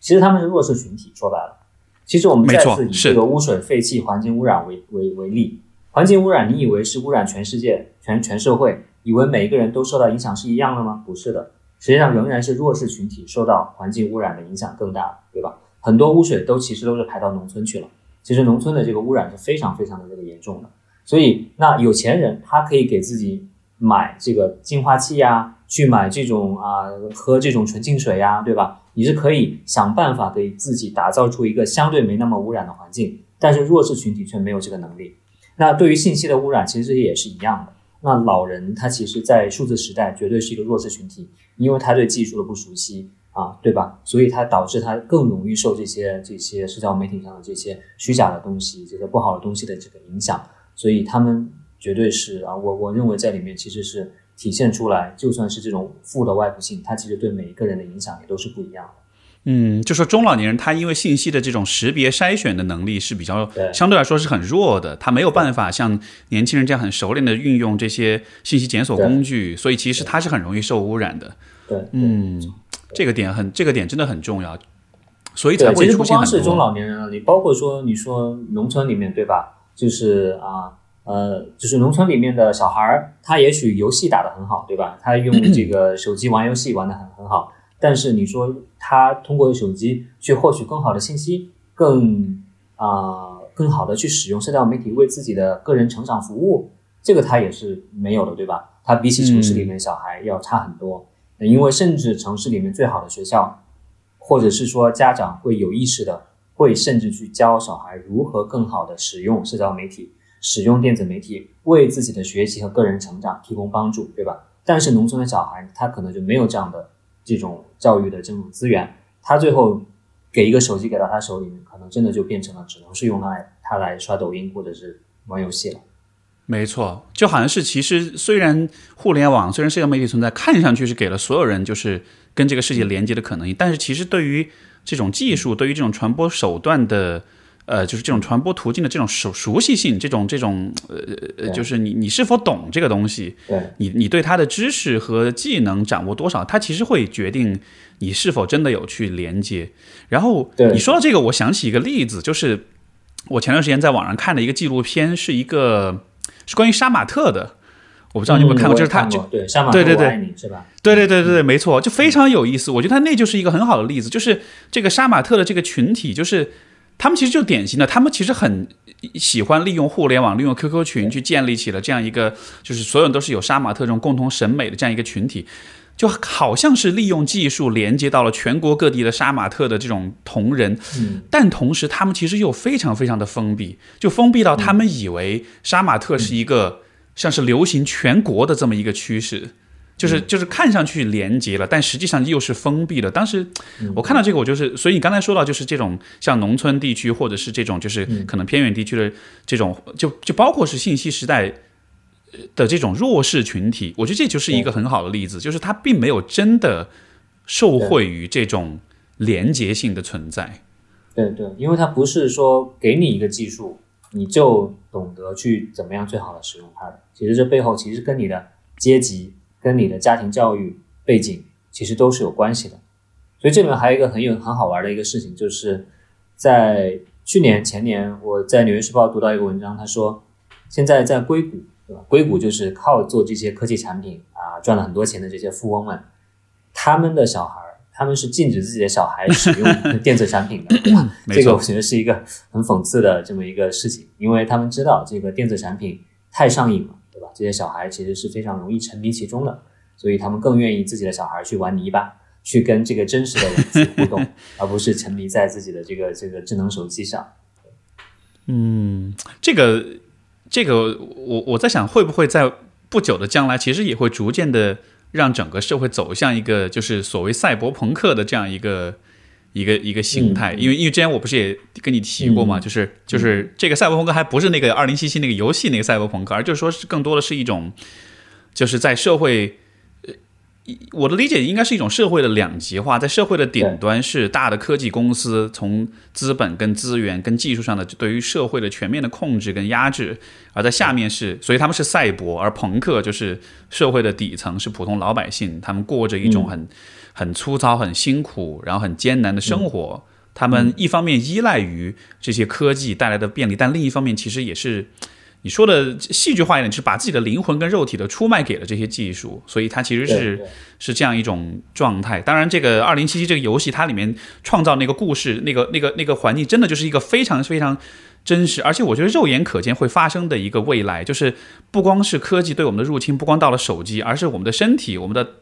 其实他们是弱势群体。说白了，其实我们再次以这个污水、废气、环境污染为为为例，环境污染，你以为是污染全世界、全全社会，以为每一个人都受到影响是一样的吗？不是的。实际上仍然是弱势群体受到环境污染的影响更大，对吧？很多污水都其实都是排到农村去了。其实农村的这个污染是非常非常的这个严重的。所以那有钱人他可以给自己买这个净化器呀，去买这种啊喝这种纯净水呀，对吧？你是可以想办法给自己打造出一个相对没那么污染的环境。但是弱势群体却没有这个能力。那对于信息的污染，其实这些也是一样的。那老人他其实，在数字时代绝对是一个弱势群体。因为他对技术的不熟悉，啊，对吧？所以他导致他更容易受这些这些社交媒体上的这些虚假的东西、这些不好的东西的这个影响。所以他们绝对是啊，我我认为在里面其实是体现出来，就算是这种负的外部性，它其实对每一个人的影响也都是不一样的。嗯，就说中老年人他因为信息的这种识别筛选的能力是比较相对来说是很弱的，他没有办法像年轻人这样很熟练的运用这些信息检索工具，所以其实他是很容易受污染的。对，嗯，这个点很，这个点真的很重要，所以才，会其实不出现很光是中。老年人啊，你包括说你说农村里面对吧？就是啊呃，就是农村里面的小孩儿，他也许游戏打得很好，对吧？他用这 个手机玩游戏玩得很很好，但是你说他通过手机去获取更好的信息，更啊、更好的去使用社交媒体为自己的个人成长服务，这个他也是没有的，对吧？他比起城市里面小孩要差很多，因为甚至城市里面最好的学校，或者是说家长会有意识的，会甚至去教小孩如何更好的使用社交媒体，使用电子媒体，为自己的学习和个人成长提供帮助，对吧？但是农村的小孩，他可能就没有这样的这种教育的这种资源，他最后给一个手机给到他手里面，可能真的就变成了只能是用来他来刷抖音或者是玩游戏了。没错，就好像是其实虽然互联网虽然社交媒体存在，看上去是给了所有人就是跟这个世界连接的可能性，但是其实对于这种技术，对于这种传播手段的。呃，就是这种传播途径的这种熟熟悉性，这种这种呃呃，对就是你你是否懂这个东西，对，你你对它的知识和技能掌握多少，它其实会决定你是否真的有去连接。然后你说到这个，我想起一个例子，就是我前段时间在网上看的一个纪录片，是一个是关于杀马特的，我不知道你有没有看过，嗯就是他就对杀马对对对特？对对对对对，没错，就非常有意思。我觉得他那就是一个很好的例子，就是这个杀马特的这个群体，就是他们其实就典型的，他们其实很喜欢利用互联网、利用 QQ 群去建立起了这样一个，就是所有人都是有杀马特这种共同审美的这样一个群体。就好像是利用技术连接到了全国各地的杀马特的这种同人，嗯，但同时他们其实又非常非常的封闭，就封闭到他们以为杀马特是一个像是流行全国的这么一个趋势，就是就是看上去连接了，但实际上又是封闭的。当时我看到这个，我就是，所以你刚才说到就是这种像农村地区或者是这种就是可能偏远地区的这种，就就包括是信息时代。的这种弱势群体，我觉得这就是一个很好的例子，就是它并没有真的受惠于这种连结性的存在。对对，因为它不是说给你一个技术，你就懂得去怎么样最好的使用它的。其实这背后其实跟你的阶级、跟你的家庭教育背景其实都是有关系的。所以这里面还有一个很有很好玩的一个事情，就是在去年前年我在《纽约时报》读到一个文章，他说现在在硅谷，对吧？硅谷就是靠做这些科技产品啊赚了很多钱的这些富翁们，他们的小孩儿，他们是禁止自己的小孩使用 电子产品的，这个我觉得是一个很讽刺的这么一个事情，因为他们知道这个电子产品太上瘾了，这些小孩其实是非常容易沉迷其中的，所以他们更愿意自己的小孩去玩泥巴，去跟这个真实的人去互动，而不是沉迷在自己的这个这个智能手机上。嗯这个这个，我我在想，会不会在不久的将来，其实也会逐渐的让整个社会走向一个就是所谓赛博朋克的这样一个一个一个形态。因为因为之前我不是也跟你提过嘛，嗯就是就是这个赛博朋克还不是那个二零七七那个游戏那个赛博朋克，而就是说是更多的是一种就是在社会。呃我的理解应该是一种社会的两极化，在社会的顶端是大的科技公司从资本跟资源跟技术上的对于社会的全面的控制跟压制，而在下面是，所以他们是赛博，而朋克就是社会的底层是普通老百姓，他们过着一种很、很粗糙、很辛苦，然后很艰难的生活。他们一方面依赖于这些科技带来的便利，但另一方面其实也是你说的戏剧化一点，是把自己的灵魂跟肉体的出卖给了这些技术，所以它其实是是这样一种状态。当然，这个二零七七这个游戏，它里面创造那个故事、那个那个那个环境，真的就是一个非常非常真实，而且我觉得肉眼可见会发生的一个未来，就是不光是科技对我们的入侵，不光到了手机，而是我们的身体、我们的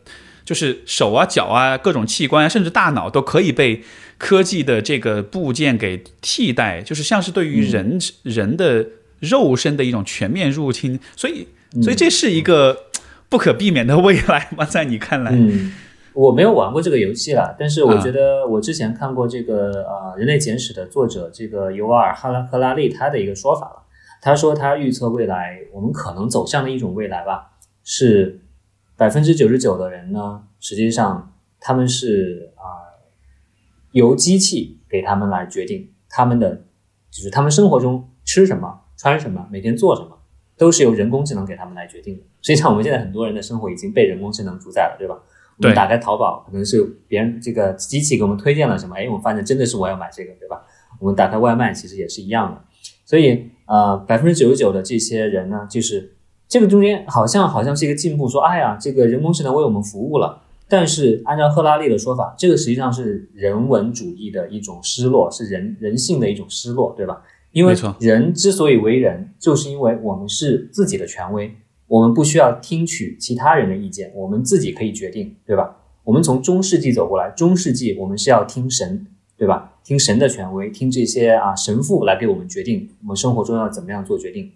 就是手啊、脚啊、各种器官啊，甚至大脑都可以被科技的这个部件给替代，就是像是对于人、人的肉身的一种全面入侵。所以，所以这是一个不可避免的未来吗？在你看来？嗯，我没有玩过这个游戏了，但是我觉得我之前看过这个呃《人类简史》的作者这个尤瓦尔哈拉赫拉利他的一个说法了。他说他预测未来我们可能走向的一种未来吧，是百分之九十九的人呢，实际上他们是啊由机器给他们来决定他们的，就是他们生活中吃什么、穿什么、每天做什么，都是由人工智能给他们来决定的。实际上我们现在很多人的生活已经被人工智能主宰了，对吧？我们打开淘宝，可能是别人这个机器给我们推荐了什么，哎，我们发现真的是我要买这个，对吧？我们打开外卖，其实也是一样的。所以，呃，百分之九十九的这些人呢，就是这个中间好像好像是一个进步，说，哎呀，这个人工智能为我们服务了。但是按照赫拉利的说法，这个实际上是人文主义的一种失落，是人人性的一种失落，对吧？因为人之所以为人，就是因为我们是自己的权威。我们不需要听取其他人的意见，我们自己可以决定，对吧？我们从中世纪走过来，中世纪我们是要听神，对吧？听神的权威，听这些啊神父来给我们决定我们生活中要怎么样做决定。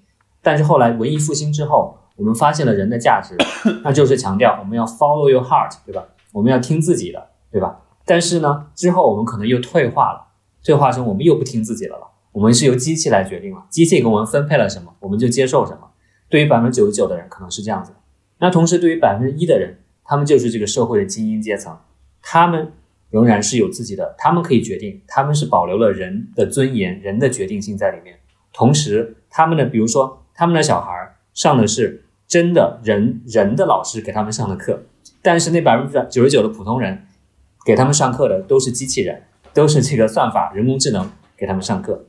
但是后来文艺复兴之后，我们发现了人的价值，那就是强调我们要 follow your heart，对吧？我们要听自己的，对吧？但是呢，之后我们可能又退化了，退化成我们又不听自己的了，我们是由机器来决定了，机器给我们分配了什么，我们就接受什么。对于百分之九十九的人可能是这样子，那同时对于百分之一的人，他们就是这个社会的精英阶层，他们仍然是有自己的，他们可以决定，他们是保留了人的尊严、人的决定性在里面。同时，他们的比如说他们的小孩上的是真的人人的老师给他们上的课，但是那百分之九十九的普通人给他们上课的都是机器人，都是这个算法、人工智能给他们上课。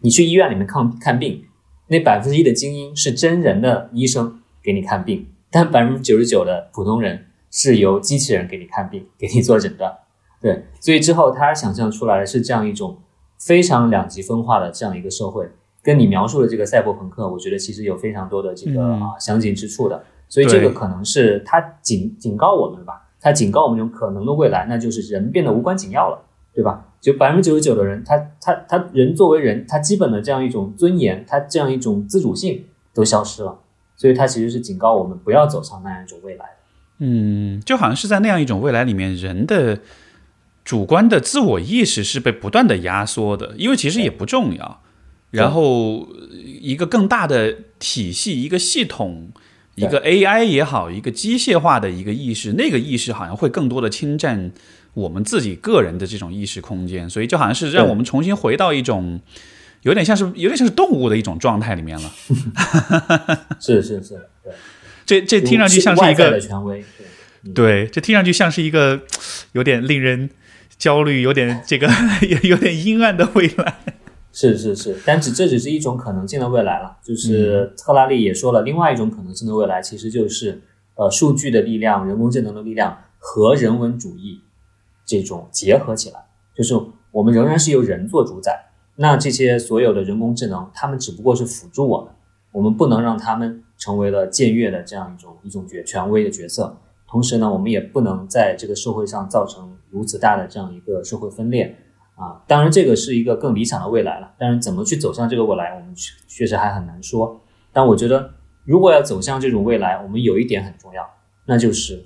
你去医院里面看看病。那百分之一的精英是真人的医生给你看病，但百分之九十九的普通人是由机器人给你看病，给你做诊断。对，所以之后他想象出来的是这样一种非常两极分化的这样一个社会，跟你描述的这个赛博朋克，我觉得其实有非常多的这个啊相近之处的。所以这个可能是他警警告我们吧，他警告我们这种可能的未来，那就是人变得无关紧要了，对吧？就百分之九十九的人，他他他人作为人，他基本的这样一种尊严，他这样一种自主性都消失了，所以他其实是警告我们不要走上那样一种未来。嗯，就好像是在那样一种未来里面，人的主观的自我意识是被不断的压缩的，因为其实也不重要。然后一个更大的体系，一个系统，一个 AI 也好，一个机械化的一个意识，那个意识好像会更多的侵占。我们自己个人的这种意识空间，所以就好像是让我们重新回到一种有点像是有点像是动物的一种状态里面了。是是是，对，这这听上去像是一个权威，对，这听上去像是一个 有点令人焦虑、有点这个 有点阴暗的未来。是是是，但只这只是一种可能性的未来了。就是特拉利也说了，另外一种可能性的未来，其实就是呃，数据的力量、人工智能的力量和人文主义。这种结合起来，就是我们仍然是由人做主宰。那这些所有的人工智能，他们只不过是辅助我们，我们不能让他们成为了僭越的这样一种一种角权威的角色。同时呢，我们也不能在这个社会上造成如此大的这样一个社会分裂啊。当然，这个是一个更理想的未来了。但是，怎么去走向这个未来，我们确实还很难说。但我觉得，如果要走向这种未来，我们有一点很重要，那就是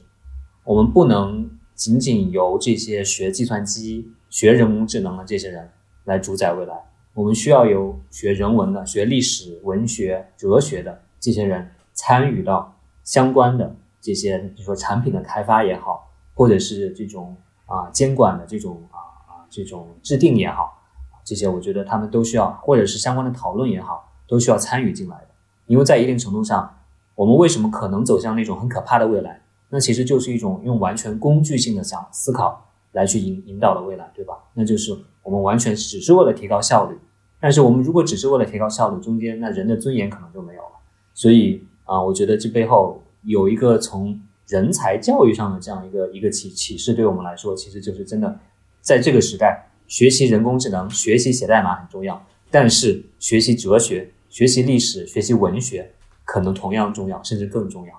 我们不能。仅仅由这些学计算机、学人工智能的这些人来主宰未来，我们需要有学人文的、学历史、文学、哲学的这些人参与到相关的这些，比如说产品的开发也好，或者是这种啊监管的这种啊这种制定也好，这些我觉得他们都需要，或者是相关的讨论也好，都需要参与进来的。因为在一定程度上，我们为什么可能走向那种很可怕的未来？那其实就是一种用完全工具性的想思考来去引引导的未来，对吧？那就是我们完全只是为了提高效率，但是我们如果只是为了提高效率，中间那人的尊严可能就没有了。所以啊，我觉得这背后有一个从人才教育上的这样一个一个启启示，对我们来说，其实就是真的在这个时代，学习人工智能、学习写代码很重要，但是学习哲学、学习历史、学习文学可能同样重要，甚至更重要。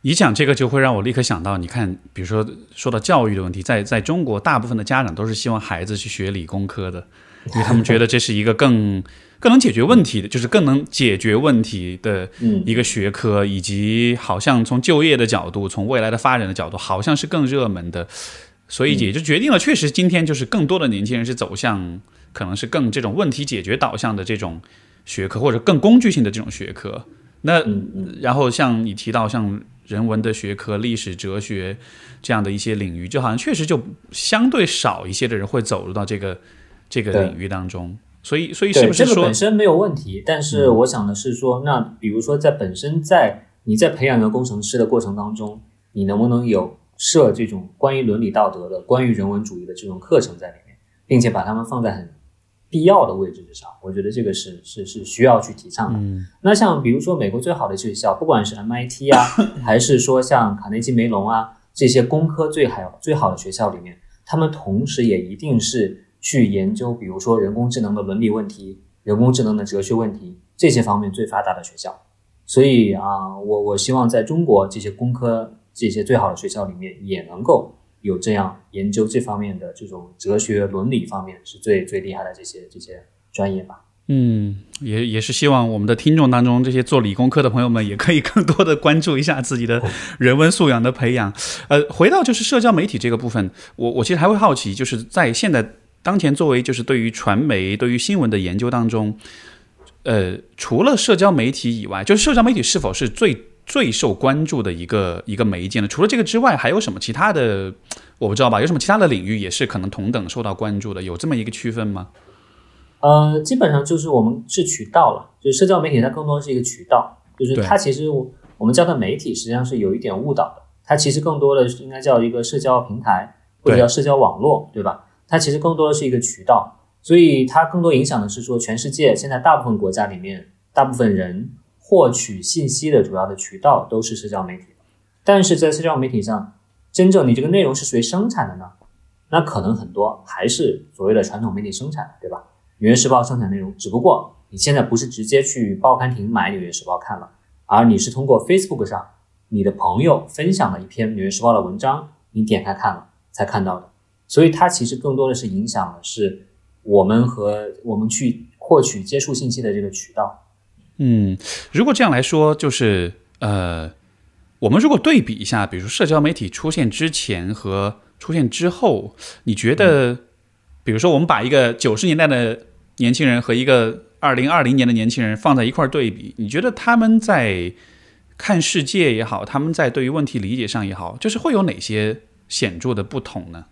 你讲这个就会让我立刻想到，你看，比如说说到教育的问题，在在中国，大部分的家长都是希望孩子去学理工科的，因为他们觉得这是一个更 更能解决问题的，就是更能解决问题的一个学科，以及好像从就业的角度，从未来的发展的角度，好像是更热门的，所以也就决定了，确实今天就是更多的年轻人是走向可能是更这种问题解决导向的这种学科，或者更工具性的这种学科。那然后像你提到像人文的学科、历史、哲学这样的一些领域，就好像确实就相对少一些的人会走入到这个这个领域当中。所以，所以是不是说嗯本身没有问题，但是我想的是说，那比如说在本身在你在培养一个工程师的过程当中，你能不能有设这种关于伦理道德的、关于人文主义的这种课程在里面，并且把它们放在很必要的位置之上？我觉得这个是是是需要去提倡的。嗯那像比如说美国最好的学校，不管是 MIT 啊，还是说像卡内基梅隆啊这些工科最好最好的学校里面，他们同时也一定是去研究，比如说人工智能的伦理问题、人工智能的哲学问题这些方面最发达的学校。所以啊，我我希望在中国这些工科这些最好的学校里面，也能够有这样研究这方面的这种哲学伦理方面是最最厉害的这些这些专业吧。嗯，也也是希望我们的听众当中，这些做理工科的朋友们也可以更多的关注一下自己的人文素养的培养。呃，回到就是社交媒体这个部分，我我其实还会好奇，就是在现在当前作为就是对于传媒、对于新闻的研究当中，呃，除了社交媒体以外，就是社交媒体是否是最最受关注的一个一个媒介呢？除了这个之外，还有什么其他的？我不知道吧？有什么其他的领域也是可能同等受到关注的？有这么一个区分吗？呃，基本上就是我们是渠道了，就是社交媒体它更多是一个渠道，就是它其实我我们叫它媒体，实际上是有一点误导的，它其实更多的是应该叫一个社交平台或者叫社交网络，对吧？它其实更多的是一个渠道，所以它更多影响的是说，全世界现在大部分国家里面，大部分人获取信息的主要的渠道都是社交媒体，但是在社交媒体上，真正你这个内容是谁生产的呢？那可能很多还是所谓的传统媒体生产，对吧？纽约时报生产内容，只不过你现在不是直接去报刊亭买纽约时报看了，而你是通过 Facebook 上你的朋友分享了一篇纽约时报的文章，你点开看了才看到的。所以它其实更多的是影响的是我们和我们去获取接触信息的这个渠道。嗯，如果这样来说，就是呃，我们如果对比一下，比如社交媒体出现之前和出现之后，你觉得，比如说我们把一个九十年代的年轻人和一个二零二零年的年轻人放在一块儿对比，你觉得他们在看世界也好，他们在对于问题理解上也好，就是会有哪些显著的不同呢？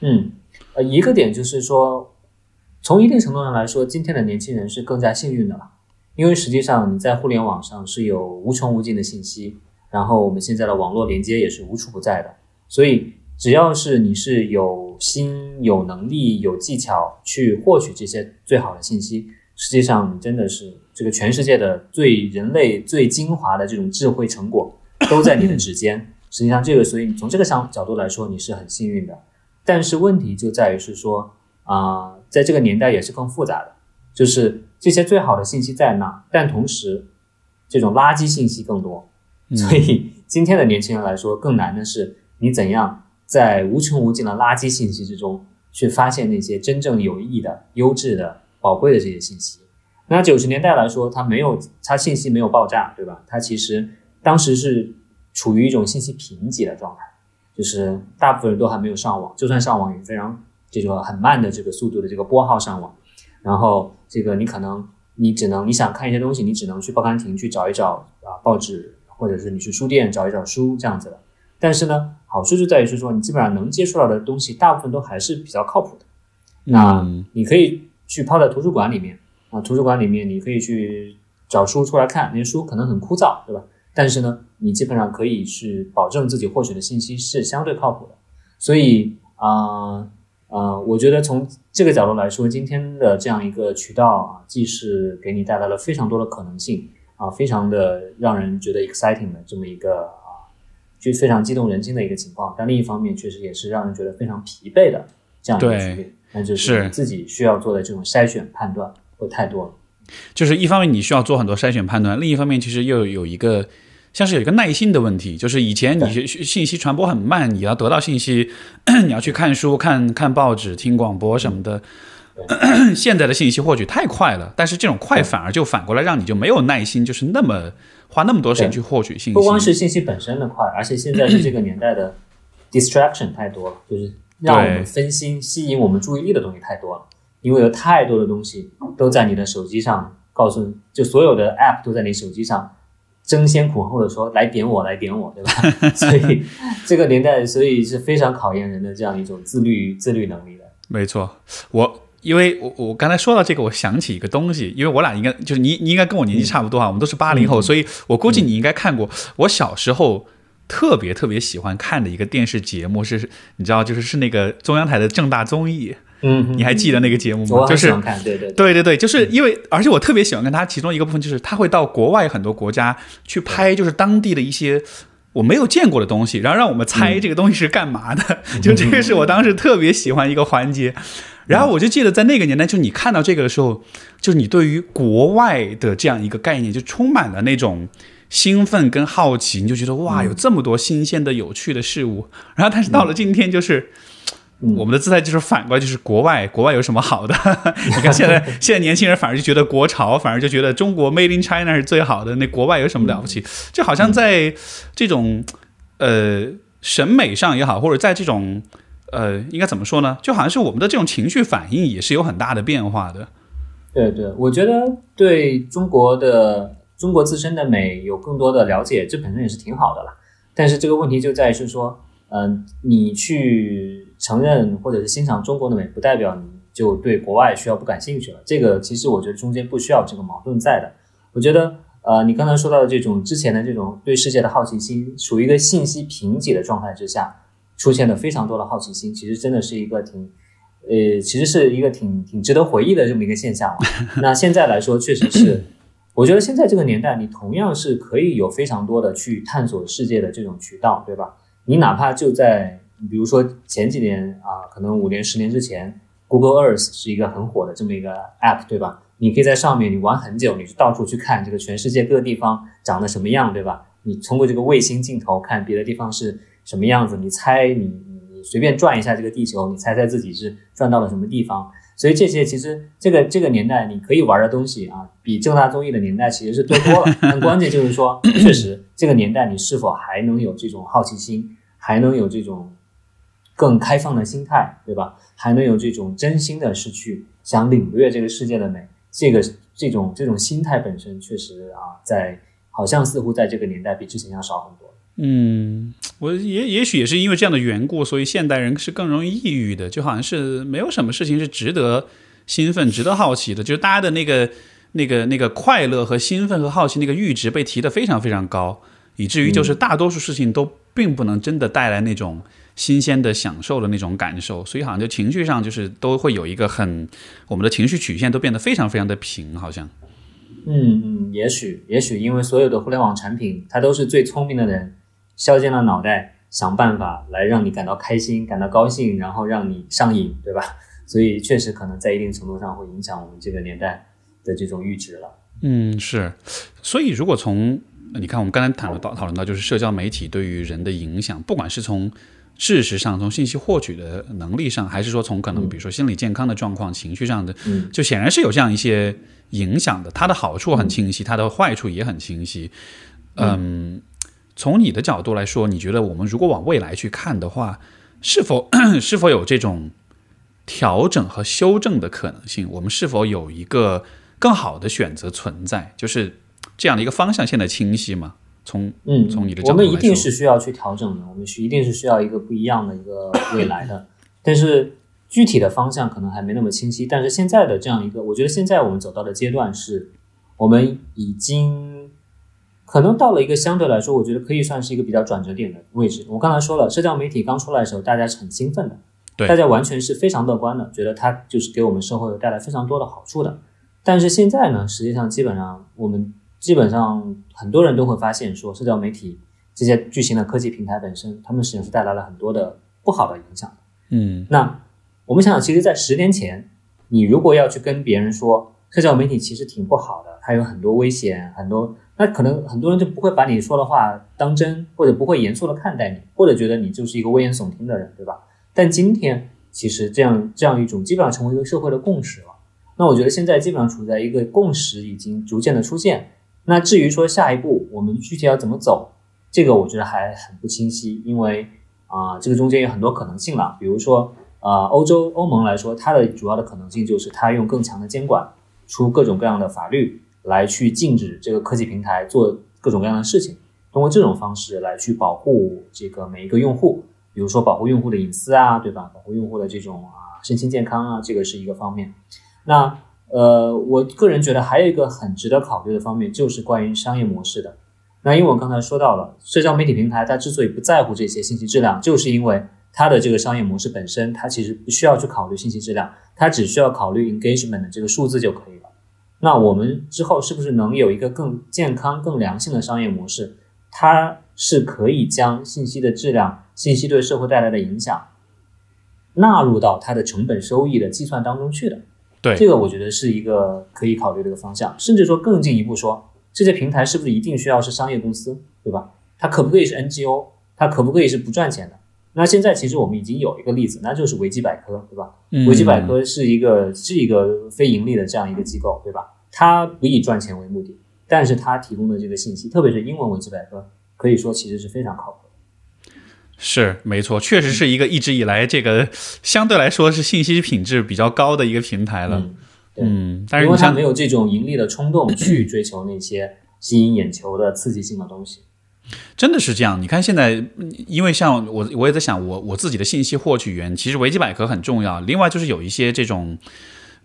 嗯，呃，一个点就是说，从一定程度上来说，今天的年轻人是更加幸运的了，因为实际上你在互联网上是有无穷无尽的信息，然后我们现在的网络连接也是无处不在的，所以只要是你是有心、有能力、有技巧去获取这些最好的信息，实际上你真的是这个全世界的最人类最精华的这种智慧成果都在你的指尖。实际上，这个所以你从这个上角度来说，你是很幸运的。但是问题就在于是说啊、在这个年代也是更复杂的，就是这些最好的信息在那，但同时这种垃圾信息更多，所以今天的年轻人来说，更难的是你怎样在无穷无尽的垃圾信息之中去发现那些真正有益的、优质的、宝贵的这些信息。那九十年代来说，它没有它信息没有爆炸，对吧？它其实当时是处于一种信息贫瘠的状态。就是大部分人都还没有上网，就算上网也非常这个很慢的这个速度的这个拨号上网，然后这个你可能你只能你想看一些东西，你只能去报刊亭去找一找啊报纸，或者是你去书店找一找书这样子的。但是呢，好处就在于是说你基本上能接触到的东西，大部分都还是比较靠谱的。那嗯你可以去泡在图书馆里面啊，图书馆里面你可以去找书出来看，那些书可能很枯燥，对吧？但是呢，你基本上可以是保证自己获取的信息是相对靠谱的。所以啊呃呃，我觉得从这个角度来说，今天的这样一个渠道啊，既是给你带来了非常多的可能性啊，非常的让人觉得 exciting 的这么一个啊，就非常激动人心的一个情况，但另一方面确实也是让人觉得非常疲惫的这样一个对局面，那就是自己需要做的这种筛选判断会太多了。就是一方面你需要做很多筛选判断，另一方面其实又有一个像是有一个耐心的问题，就是以前你信息传播很慢，你要得到信息，你要去看书、看看报纸、听广播什么的，现在的信息获取太快了，但是这种快反而就反过来让你就没有耐心，就是那么花那么多时间去获取信息。不光是信息本身的快，而且现在是这个年代的 distraction 太多了，就是让我们分心、吸引我们注意力的东西太多了。因为有太多的东西都在你的手机上，告诉就所有的 app 都在你手机上。争先恐后的说来点我来点我，对吧？所以这个年代，所以是非常考验人的这样一种自律自律能力的。没错，我因为我我刚才说到这个，我想起一个东西，因为我俩应该就是你你应该跟我年纪差不多啊，我们都是八零后，所以我估计你应该看过。我小时候特别特别喜欢看的一个电视节目是，你知道，就是是那个中央台的正大综艺。嗯，你还记得那个节目吗？就是对对对对对，就是因为，而且我特别喜欢看他其中一个部分，就是他会到国外很多国家去拍，就是当地的一些我没有见过的东西，然后让我们猜这个东西是干嘛的。就这个是我当时特别喜欢一个环节。然后我就记得在那个年代，就你看到这个的时候，就是你对于国外的这样一个概念，就充满了那种兴奋跟好奇，你就觉得哇，有这么多新鲜的、有趣的事物。然后，但是到了今天，就是。我们的姿态就是反过来，就是国外，国外有什么好的？你看现在，现在年轻人反而就觉得国潮，反而就觉得中国 Made in China 是最好的。那国外有什么了不起？就好像在这种呃审美上也好，或者在这种呃应该怎么说呢？就好像是我们的这种情绪反应也是有很大的变化的。对对，我觉得对中国的中国自身的美有更多的了解，这本身也是挺好的了。但是这个问题就在于是说，嗯，你去。承认或者是欣赏中国的美，不代表你就对国外需要不感兴趣了。这个其实我觉得中间不需要这个矛盾在的。我觉得，呃，你刚才说到的这种之前的这种对世界的好奇心，处于一个信息贫瘠的状态之下，出现了非常多的好奇心，其实真的是一个挺，呃，其实是一个挺挺值得回忆的这么一个现象。那现在来说，确实是，我觉得现在这个年代，你同样是可以有非常多的去探索世界的这种渠道，对吧？你哪怕就在。比如说前几年啊，可能五年、十年之前，Google Earth 是一个很火的这么一个 App，对吧？你可以在上面你玩很久，你到处去看这个全世界各个地方长得什么样，对吧？你通过这个卫星镜头看别的地方是什么样子，你猜你你随便转一下这个地球，你猜猜自己是转到了什么地方。所以这些其实这个这个年代你可以玩的东西啊，比正大综艺的年代其实是多多了。但关键就是说，确实这个年代你是否还能有这种好奇心，还能有这种。更开放的心态，对吧？还能有这种真心的是去想领略这个世界的美，这个这种这种心态本身确实啊，在好像似乎在这个年代比之前要少很多。嗯，我也也许也是因为这样的缘故，所以现代人是更容易抑郁的，就好像是没有什么事情是值得兴奋、值得好奇的，就是大家的那个那个那个快乐和兴奋和好奇那个阈值被提得非常非常高，以至于就是大多数事情都并不能真的带来那种。新鲜的享受的那种感受，所以好像就情绪上就是都会有一个很，我们的情绪曲线都变得非常非常的平，好像。嗯嗯，也许也许因为所有的互联网产品，它都是最聪明的人削尖了脑袋想办法来让你感到开心、感到高兴，然后让你上瘾，对吧？所以确实可能在一定程度上会影响我们这个年代的这种阈值了。嗯，是。所以如果从你看我们刚才谈论到讨论到就是社交媒体对于人的影响，不管是从事实上，从信息获取的能力上，还是说从可能比如说心理健康的状况、情绪上的，就显然是有这样一些影响的。它的好处很清晰，它的坏处也很清晰。嗯，从你的角度来说，你觉得我们如果往未来去看的话，是否是否有这种调整和修正的可能性？我们是否有一个更好的选择存在？就是这样的一个方向，现在清晰吗？从嗯，从你的角度我们一定是需要去调整的，我们是一定是需要一个不一样的一个未来的，但是具体的方向可能还没那么清晰。但是现在的这样一个，我觉得现在我们走到的阶段是，我们已经可能到了一个相对来说，我觉得可以算是一个比较转折点的位置。我刚才说了，社交媒体刚出来的时候，大家是很兴奋的，对，大家完全是非常乐观的，觉得它就是给我们社会带来非常多的好处的。但是现在呢，实际上基本上我们。基本上很多人都会发现，说社交媒体这些巨型的科技平台本身，他们实际上是带来了很多的不好的影响。嗯，那我们想想，其实，在十年前，你如果要去跟别人说社交媒体其实挺不好的，它有很多危险，很多，那可能很多人就不会把你说的话当真，或者不会严肃的看待你，或者觉得你就是一个危言耸听的人，对吧？但今天，其实这样这样一种基本上成为一个社会的共识了。那我觉得现在基本上处在一个共识已经逐渐的出现。那至于说下一步我们具体要怎么走，这个我觉得还很不清晰，因为啊，这个中间有很多可能性了。比如说，呃，欧洲欧盟来说，它的主要的可能性就是它用更强的监管，出各种各样的法律来去禁止这个科技平台做各种各样的事情，通过这种方式来去保护这个每一个用户，比如说保护用户的隐私啊，对吧？保护用户的这种啊身心健康啊，这个是一个方面。那呃，我个人觉得还有一个很值得考虑的方面，就是关于商业模式的。那因为我刚才说到了，社交媒体平台它之所以不在乎这些信息质量，就是因为它的这个商业模式本身，它其实不需要去考虑信息质量，它只需要考虑 engagement 的这个数字就可以了。那我们之后是不是能有一个更健康、更良性的商业模式？它是可以将信息的质量、信息对社会带来的影响纳入到它的成本收益的计算当中去的。对，这个我觉得是一个可以考虑的一个方向，甚至说更进一步说，这些平台是不是一定需要是商业公司，对吧？它可不可以是 NGO？它可不可以是不赚钱的？那现在其实我们已经有一个例子，那就是维基百科，对吧？维基百科是一个是一个非盈利的这样一个机构，对吧？它不以赚钱为目的，但是它提供的这个信息，特别是英文维基百科，可以说其实是非常靠谱。是没错，确实是一个一直以来这个相对来说是信息品质比较高的一个平台了。嗯，但是因为它没有这种盈利的冲动去追求那些吸引眼球的刺激性的东西。真的是这样，你看现在，因为像我，我也在想，我我自己的信息获取源，其实维基百科很重要。另外就是有一些这种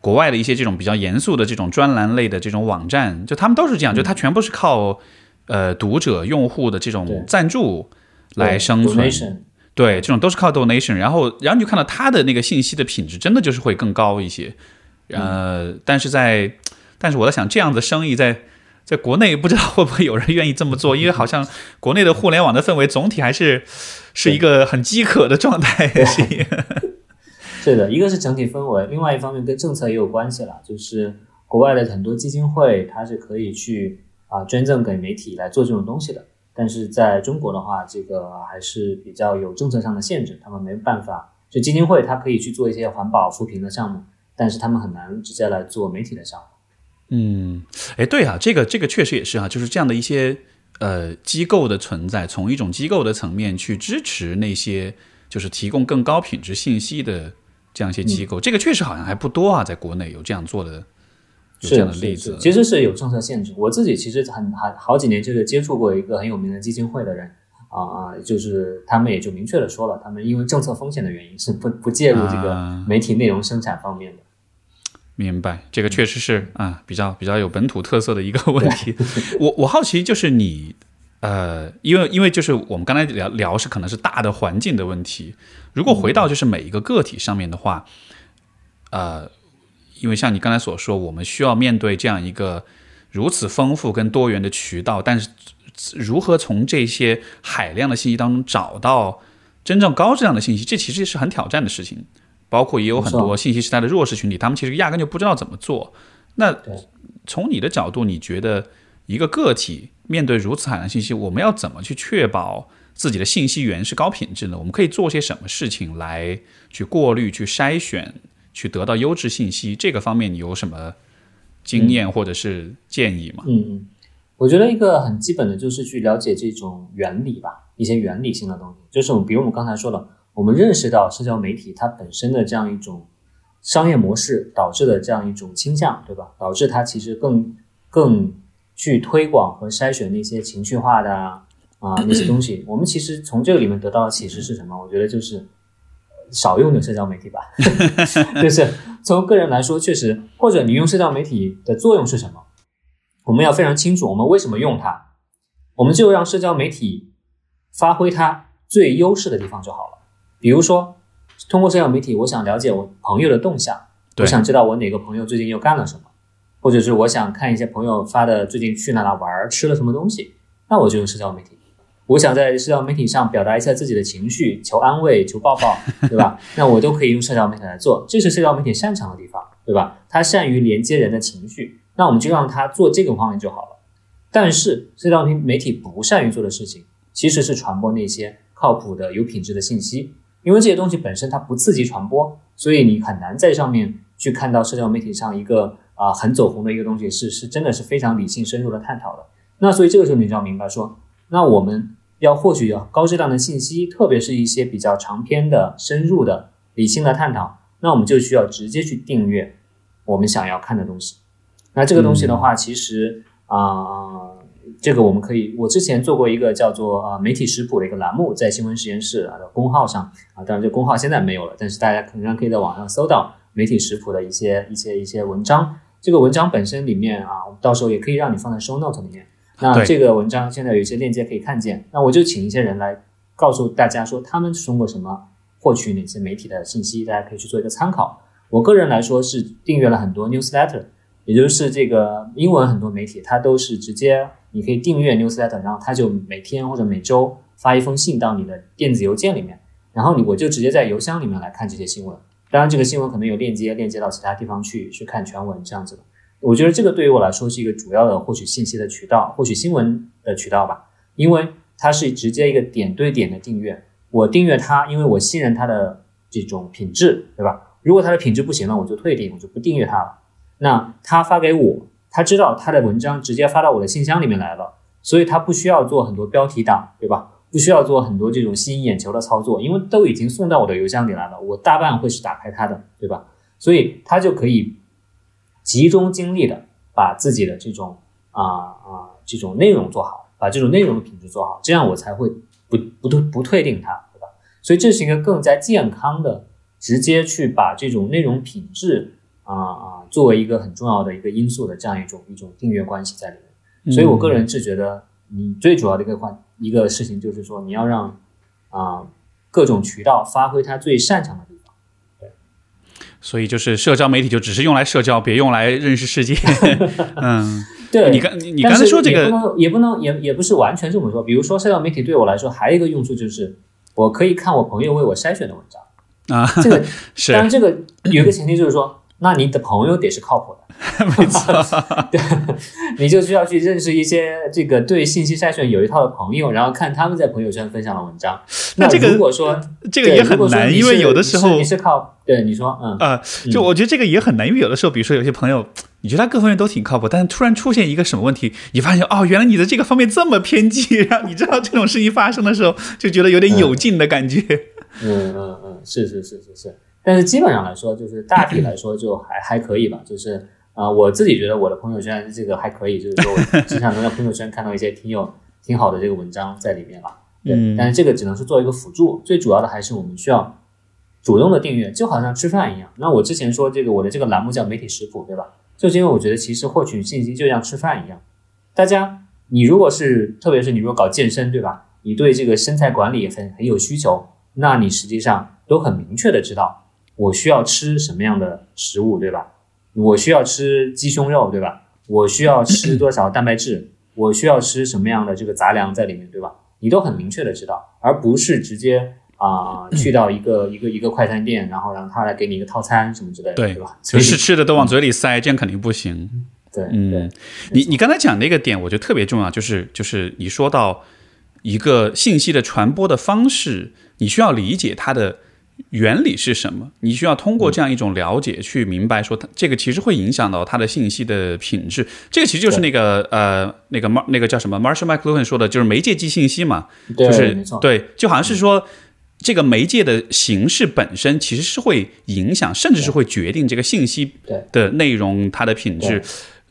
国外的一些这种比较严肃的这种专栏类的这种网站，就他们都是这样，就它全部是靠呃读者用户的这种赞助。来生存，对，这种都是靠 donation，然后，然后你就看到它的那个信息的品质真的就是会更高一些，呃，但是在，但是我在想，这样的生意在在国内不知道会不会有人愿意这么做，因为好像国内的互联网的氛围总体还是是一个很饥渴的状态，是，是的，一个是整体氛围，另外一方面跟政策也有关系了，就是国外的很多基金会它是可以去啊捐赠给媒体来做这种东西的。但是在中国的话，这个还是比较有政策上的限制，他们没办法。就基金会，它可以去做一些环保扶贫的项目，但是他们很难直接来做媒体的项目。嗯，哎，对啊，这个这个确实也是啊，就是这样的一些呃机构的存在，从一种机构的层面去支持那些就是提供更高品质信息的这样一些机构，这个确实好像还不多啊，在国内有这样做的。这样的例子其实是有政策限制。我自己其实很很好几年就是接触过一个很有名的基金会的人啊啊，就是他们也就明确的说了，他们因为政策风险的原因是不不介入这个媒体内容生产方面的。明白，这个确实是啊，比较比较有本土特色的一个 问题。我我好奇就是你呃，因为因为就是我们刚才聊聊是可能是大的环境的问题，如果回到就是每一个个体上面的话，呃。因为像你刚才所说，我们需要面对这样一个如此丰富跟多元的渠道，但是如何从这些海量的信息当中找到真正高质量的信息，这其实是很挑战的事情。包括也有很多信息时代的弱势群体，他们其实压根就不知道怎么做。那从你的角度，你觉得一个个体面对如此海量信息，我们要怎么去确保自己的信息源是高品质呢？我们可以做些什么事情来去过滤、去筛选？去得到优质信息，这个方面你有什么经验或者是建议吗？嗯嗯，我觉得一个很基本的就是去了解这种原理吧，一些原理性的东西。就是我们，比如我们刚才说了，我们认识到社交媒体它本身的这样一种商业模式导致的这样一种倾向，对吧？导致它其实更更去推广和筛选那些情绪化的啊那些东西。我们其实从这个里面得到的启示是什么？我觉得就是。少用的社交媒体吧，就是从个人来说，确实，或者你用社交媒体的作用是什么？我们要非常清楚，我们为什么用它，我们就让社交媒体发挥它最优势的地方就好了。比如说，通过社交媒体，我想了解我朋友的动向，我想知道我哪个朋友最近又干了什么，或者是我想看一些朋友发的最近去哪哪玩，吃了什么东西，那我就用社交媒体。我想在社交媒体上表达一下自己的情绪，求安慰，求抱抱，对吧？那我都可以用社交媒体来做，这是社交媒体擅长的地方，对吧？它善于连接人的情绪，那我们就让它做这个方面就好了。但是社交媒媒体不善于做的事情，其实是传播那些靠谱的、有品质的信息。因为这些东西本身它不刺激传播，所以你很难在上面去看到社交媒体上一个啊很走红的一个东西是是真的是非常理性深入的探讨的。那所以这个时候你就要明白说，那我们要获取高质量的信息，特别是一些比较长篇的、深入的、理性的探讨，那我们就需要直接去订阅我们想要看的东西。那这个东西的话，其实啊。这个我们可以，我之前做过一个叫做呃媒体食谱的一个栏目，在新闻实验室啊的公号上啊，当然这公号现在没有了，但是大家仍然可以在网上搜到媒体食谱的一些一些一些文章。这个文章本身里面啊，到时候也可以让你放在 show note 里面。那这个文章现在有一些链接可以看见，那我就请一些人来告诉大家说他们通过什么获取哪些媒体的信息，大家可以去做一个参考。我个人来说是订阅了很多 newsletter，也就是这个英文很多媒体它都是直接。你可以订阅 newsletter，然后它就每天或者每周发一封信到你的电子邮件里面，然后你我就直接在邮箱里面来看这些新闻。当然，这个新闻可能有链接，链接到其他地方去去看全文这样子的。我觉得这个对于我来说是一个主要的获取信息的渠道，获取新闻的渠道吧，因为它是直接一个点对点的订阅。我订阅它，因为我信任它的这种品质，对吧？如果它的品质不行了，我就退订，我就不订阅它了。那他发给我。他知道他的文章直接发到我的信箱里面来了，所以他不需要做很多标题党，对吧？不需要做很多这种吸引眼球的操作，因为都已经送到我的邮箱里来了，我大半会是打开它的，对吧？所以他就可以集中精力的把自己的这种啊啊这种内容做好，把这种内容的品质做好，这样我才会不不退不退订它，对吧？所以这是一个更加健康的，直接去把这种内容品质。啊啊，作为一个很重要的一个因素的这样一种一种订阅关系在里面，所以我个人是觉得，你最主要的一个关一个事情就是说，你要让啊各种渠道发挥它最擅长的所以就是社交媒体就只是用来社交，别用来认识世界。嗯，对你刚你刚才说这个，也不能也也不是完全这么说。比如说，社交媒体对我来说还有一个用处就是，我可以看我朋友为我筛选的文章啊。这个 是，当然这个有一个前提就是说。那你的朋友得是靠谱的，没错，对，你就需要去认识一些这个对信息筛选有一套的朋友，然后看他们在朋友圈分享的文章。那这个如果说这个也很难，因为有的时候你是靠对你说，嗯呃，就我觉得这个也很难，因为有的时候，比如说有些朋友，你觉得他各方面都挺靠谱，但是突然出现一个什么问题，你发现哦，原来你的这个方面这么偏激，然后你知道这种事情发生的时候，就觉得有点有劲的感觉。嗯嗯嗯，是是是是是。但是基本上来说，就是大体来说就还还可以吧。就是啊，我自己觉得我的朋友圈这个还可以，就是说经常能在朋友圈看到一些挺有挺好的这个文章在里面了。对，但是这个只能是做一个辅助，最主要的还是我们需要主动的订阅，就好像吃饭一样。那我之前说这个我的这个栏目叫媒体食谱，对吧？就是因为我觉得其实获取信息就像吃饭一样。大家，你如果是特别是你如果搞健身，对吧？你对这个身材管理很很有需求，那你实际上都很明确的知道。我需要吃什么样的食物，对吧？我需要吃鸡胸肉，对吧？我需要吃多少蛋白质？我需要吃什么样的这个杂粮在里面，对吧？你都很明确的知道，而不是直接啊去到一个一个一个快餐店，然后让他来给你一个套餐什么之类的，对吧？随时吃的都往嘴里塞，这样肯定不行。对，嗯，你你刚才讲那个点，我觉得特别重要，就是就是你说到一个信息的传播的方式，你需要理解它的。原理是什么？你需要通过这样一种了解去明白，说它这个其实会影响到它的信息的品质。这个其实就是那个呃，那个那个叫什么 Marshall McLuhan 说的，就是媒介即信息嘛。就是对，就好像是说这个媒介的形式本身其实是会影响，甚至是会决定这个信息的内容它的品质。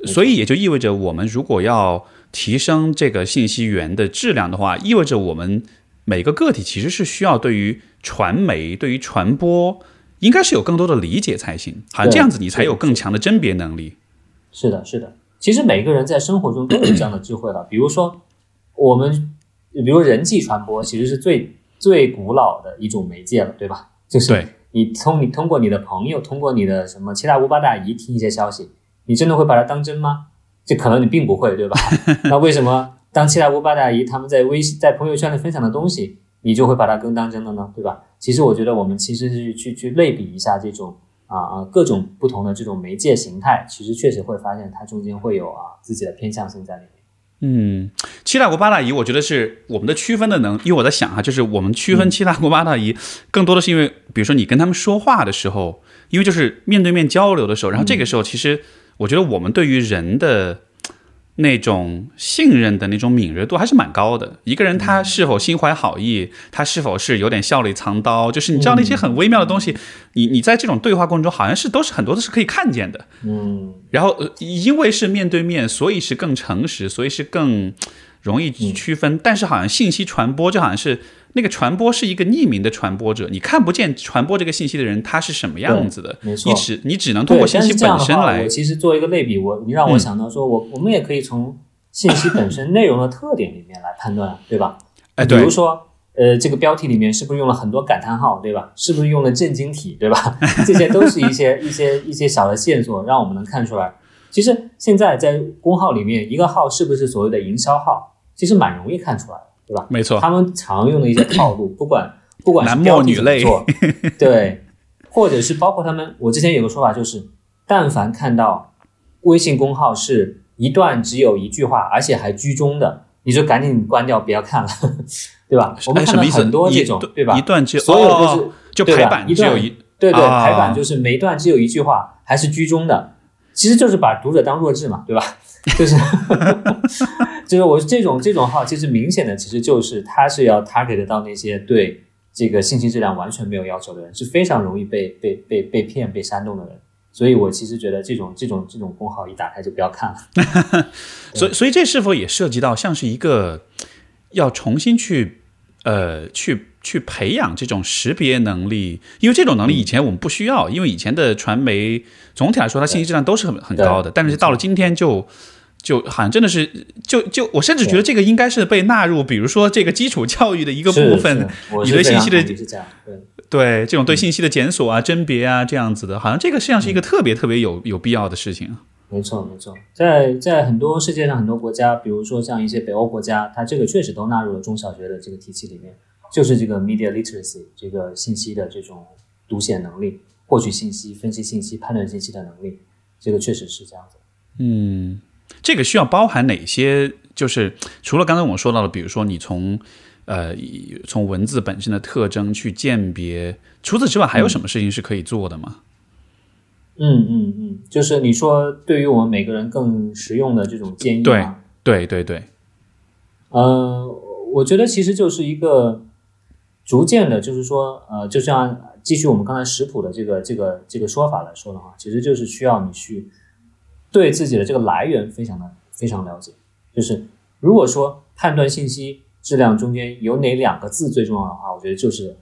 所以也就意味着，我们如果要提升这个信息源的质量的话，意味着我们每个个体其实是需要对于。传媒对于传播应该是有更多的理解才行，好像这样子你才有更强的甄别能力。是的，是的。其实每个人在生活中都有这样的智慧了。比如说，我们比如人际传播，其实是最最古老的一种媒介了，对吧？就是你通你通过你的朋友，通过你的什么七大姑八大姨听一些消息，你真的会把它当真吗？这可能你并不会，对吧？那为什么当七大姑八大姨他们在微信在朋友圈里分享的东西？你就会把它更当真了呢，对吧？其实我觉得我们其实是去去类比一下这种啊啊各种不同的这种媒介形态，其实确实会发现它中间会有啊自己的偏向性在里面。嗯，七大姑八大姨，我觉得是我们的区分的能，因为我在想哈，就是我们区分七大姑八大姨，更多的是因为，比如说你跟他们说话的时候，因为就是面对面交流的时候，然后这个时候其实我觉得我们对于人的。那种信任的那种敏锐度还是蛮高的。一个人他是否心怀好意，他是否是有点笑里藏刀，就是你知道那些很微妙的东西，你你在这种对话过程中，好像是都是很多都是可以看见的。嗯，然后因为是面对面，所以是更诚实，所以是更容易区分。但是好像信息传播就好像是。那个传播是一个匿名的传播者，你看不见传播这个信息的人他是什么样子的，没错，你只你只能通过信息本身来。我其实做一个类比，我你让我想到说，我我们也可以从信息本身内容的特点里面来判断，对吧？哎，比如说，呃，这个标题里面是不是用了很多感叹号，对吧？是不是用了震惊体，对吧？这些都是一些一些一些小的线索，让我们能看出来。其实现在在公号里面，一个号是不是所谓的营销号，其实蛮容易看出来。对吧？没错，他们常用的一些套路，不管不管是标题怎么做，对，或者是包括他们，我之前有个说法就是，但凡看到微信公号是一段只有一句话，而且还居中的，你就赶紧关掉，不要看了，对吧？我们看到很多这种，对吧？一段只所有都是就排版只有一，对对，排版就是每一段只有一句话，还是居中的，其实就是把读者当弱智嘛，对吧？就是，就是我这种这种号，其实明显的，其实就是他是要 target 到那些对这个信息质量完全没有要求的人，是非常容易被被被被骗、被煽动的人。所以我其实觉得这种这种这种公号一打开就不要看了。所以，所以这是否也涉及到像是一个要重新去呃去去培养这种识别能力？因为这种能力以前我们不需要，因为以前的传媒总体来说它信息质量都是很很高的，但是到了今天就。就好像真的是，就就我甚至觉得这个应该是被纳入，比如说这个基础教育的一个部分。你对信息的对，这种对信息的检索啊、甄别啊这样子的，好像这个实际上是一个特别特别有有必要的事情。没错没错，在在很多世界上很多国家，比如说像一些北欧国家，它这个确实都纳入了中小学的这个体系里面，就是这个 media literacy 这个信息的这种读写能力、获取信息、分析信息、判断信息的能力，这个确实是这样子。嗯。这个需要包含哪些？就是除了刚才我们说到的，比如说你从呃从文字本身的特征去鉴别，除此之外还有什么事情是可以做的吗？嗯嗯嗯嗯，就是你说对于我们每个人更实用的这种建议吗？对对对对。呃，我觉得其实就是一个逐渐的，就是说呃，就像继续我们刚才食谱的这个这个这个说法来说的话，其实就是需要你去。对自己的这个来源非常的非常了解，就是如果说判断信息质量中间有哪两个字最重要的话，我觉得就是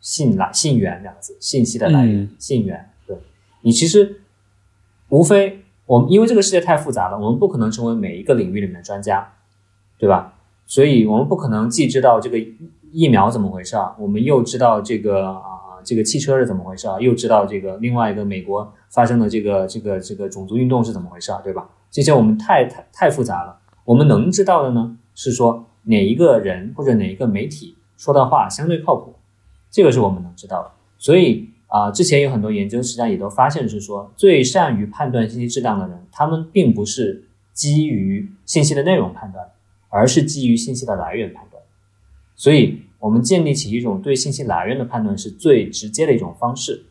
信来信源两个字，信息的来源信源。你其实无非我们因为这个世界太复杂了，我们不可能成为每一个领域里面的专家，对吧？所以我们不可能既知道这个疫苗怎么回事啊，我们又知道这个啊。这个汽车是怎么回事啊？又知道这个另外一个美国发生的这个这个这个种族运动是怎么回事？对吧？这些我们太太太复杂了。我们能知道的呢，是说哪一个人或者哪一个媒体说的话相对靠谱，这个是我们能知道的。所以啊，之前有很多研究实际上也都发现是说，最善于判断信息质量的人，他们并不是基于信息的内容判断，而是基于信息的来源判断。所以。我们建立起一种对信息来源的判断是最直接的一种方式。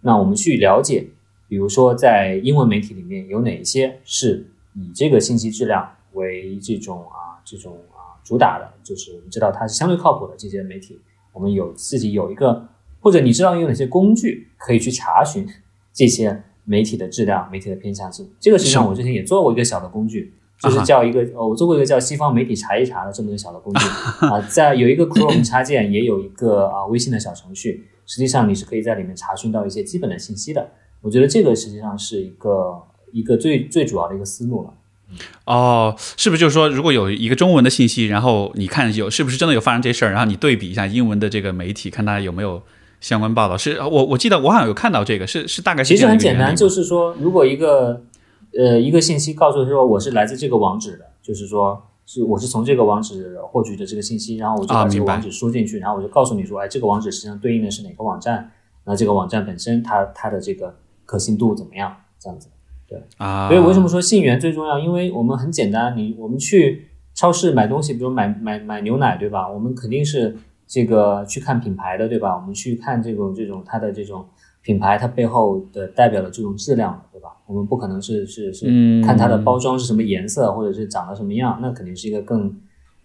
那我们去了解，比如说在英文媒体里面有哪些是以这个信息质量为这种啊这种啊主打的，就是我们知道它是相对靠谱的这些媒体。我们有自己有一个，或者你知道有哪些工具可以去查询这些媒体的质量、媒体的偏向性。这个实际上我之前也做过一个小的工具。就是叫一个，呃，我做过一个叫西方媒体查一查的这么一个小的工具 啊，在有一个 Chrome 插件，也有一个啊微信的小程序，实际上你是可以在里面查询到一些基本的信息的。我觉得这个实际上是一个一个最最主要的一个思路了。哦，是不是就是说，如果有一个中文的信息，然后你看有是不是真的有发生这事儿，然后你对比一下英文的这个媒体，看它有没有相关报道？是我我记得我好像有看到这个，是是大概是其实很简单，就是说如果一个。呃，一个信息告诉说我是来自这个网址的，就是说是我是从这个网址获取的这个信息，然后我就把这个网址输进去，然后我就告诉你说，哎，这个网址实际上对应的是哪个网站？那这个网站本身它它的这个可信度怎么样？这样子，对啊。所以为什么说信源最重要？因为我们很简单，你我们去超市买东西，比如买买买牛奶，对吧？我们肯定是这个去看品牌的，对吧？我们去看这种这种它的这种品牌，它背后的代表的这种质量，对吧？我们不可能是是是看它的包装是什么颜色，或者是长得什么样，那肯定是一个更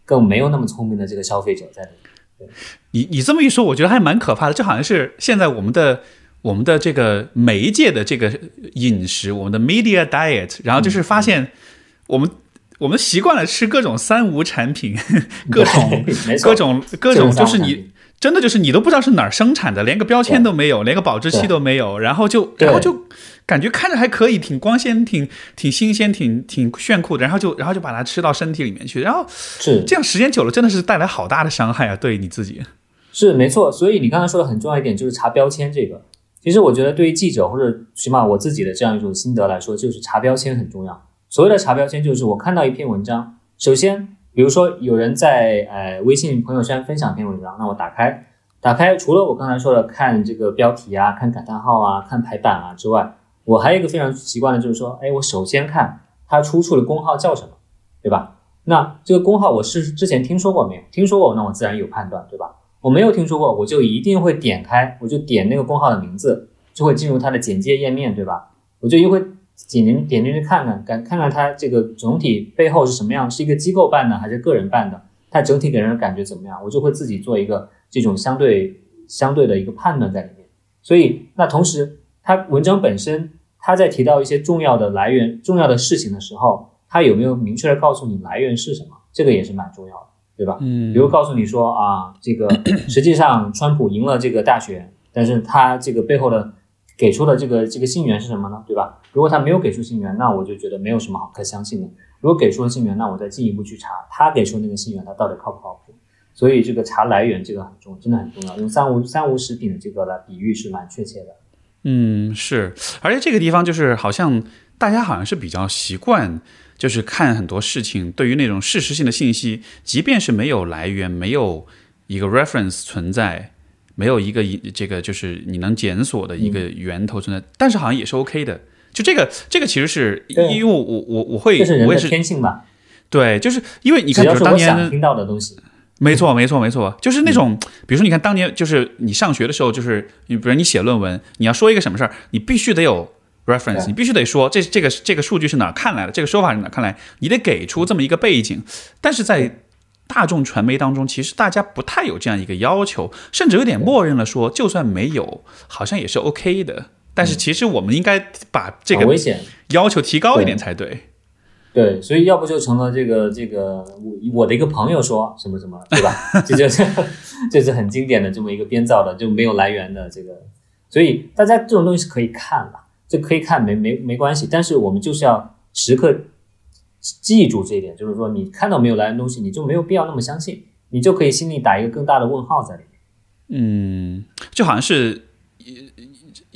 更没有那么聪明的这个消费者在里面。你你这么一说，我觉得还蛮可怕的。这好像是现在我们的我们的这个媒介的这个饮食，我们的 media diet，然后就是发现我们。我们习惯了吃各种三无产品，各种各种各种，就是你真的就是你都不知道是哪儿生产的，连个标签都没有，连个保质期都没有，然后就然后就感觉看着还可以，挺光鲜，挺挺新鲜，挺挺炫酷的，然后就然后就把它吃到身体里面去，然后是。这样时间久了，真的是带来好大的伤害啊！对你自己。是没错，所以你刚才说的很重要一点就是查标签这个，其实我觉得对于记者或者起码我自己的这样一种心得来说，就是查标签很重要。所谓的查标签，就是我看到一篇文章，首先，比如说有人在呃微信朋友圈分享一篇文章，那我打开，打开，除了我刚才说的看这个标题啊、看感叹号啊、看排版啊之外，我还有一个非常习惯的，就是说，哎，我首先看它出处的公号叫什么，对吧？那这个公号我是之前听说过没有？听说过，那我自然有判断，对吧？我没有听说过，我就一定会点开，我就点那个公号的名字，就会进入它的简介页面，对吧？我就因为。点进点进去看看，看看看它这个总体背后是什么样，是一个机构办的还是个人办的？它整体给人的感觉怎么样？我就会自己做一个这种相对相对的一个判断在里面。所以，那同时，它文章本身，它在提到一些重要的来源、重要的事情的时候，它有没有明确的告诉你来源是什么？这个也是蛮重要的，对吧？嗯。比如告诉你说啊，这个 实际上川普赢了这个大选，但是他这个背后的。给出的这个这个信源是什么呢？对吧？如果他没有给出信源，那我就觉得没有什么好可相信的。如果给出了信源，那我再进一步去查他给出那个信源，他到底靠不靠谱？所以这个查来源这个很重，真的很重要。用三无三无食品的这个来比喻是蛮确切的。嗯，是。而且这个地方就是好像大家好像是比较习惯，就是看很多事情，对于那种事实性的信息，即便是没有来源，没有一个 reference 存在。没有一个一这个就是你能检索的一个源头存在，但是好像也是 OK 的。就这个这个其实是因为我我我我会我也是天性吧。对，就是因为你看，比如当年听到的东西，没错没错没错，就是那种比如说你看当年就是你上学的时候，就是你比如你写论文，你要说一个什么事儿，你必须得有 reference，你必须得说这这个这个数据是哪看来的，这个说法是哪看来，你得给出这么一个背景，但是在。大众传媒当中，其实大家不太有这样一个要求，甚至有点默认了说，就算没有，好像也是 OK 的。但是其实我们应该把这个危险要求提高一点才对。对，所以要不就成了这个这个我我的一个朋友说什么什么，对吧？这就是这是很经典的这么一个编造的，就没有来源的这个。所以大家这种东西是可以看了，这可以看没没没关系，但是我们就是要时刻。记住这一点，就是说，你看到没有来源东西，你就没有必要那么相信，你就可以心里打一个更大的问号在里面。嗯，就好像是，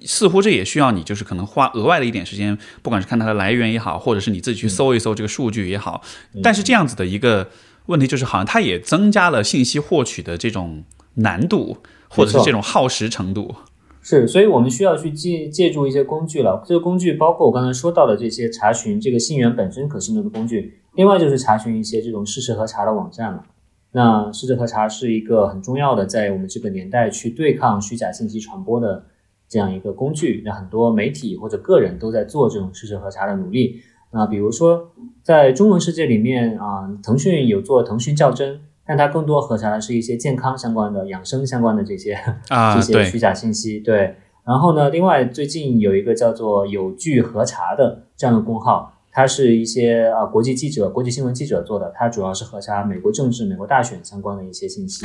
似乎这也需要你，就是可能花额外的一点时间，不管是看它的来源也好，或者是你自己去搜一搜这个数据也好。但是这样子的一个问题，就是好像它也增加了信息获取的这种难度，或者是这种耗时程度。是，所以我们需要去借借助一些工具了。这个工具包括我刚才说到的这些查询这个信源本身可信度的工具，另外就是查询一些这种事实核查的网站了。那事实核查是一个很重要的，在我们这个年代去对抗虚假信息传播的这样一个工具。那很多媒体或者个人都在做这种事实核查的努力。那比如说在中文世界里面啊，腾讯有做腾讯较真。但它更多核查的是一些健康相关的、养生相关的这些啊，这些虚假信息。对，然后呢，另外最近有一个叫做有据核查的这样的公号，它是一些啊国际记者、国际新闻记者做的，它主要是核查美国政治、美国大选相关的一些信息，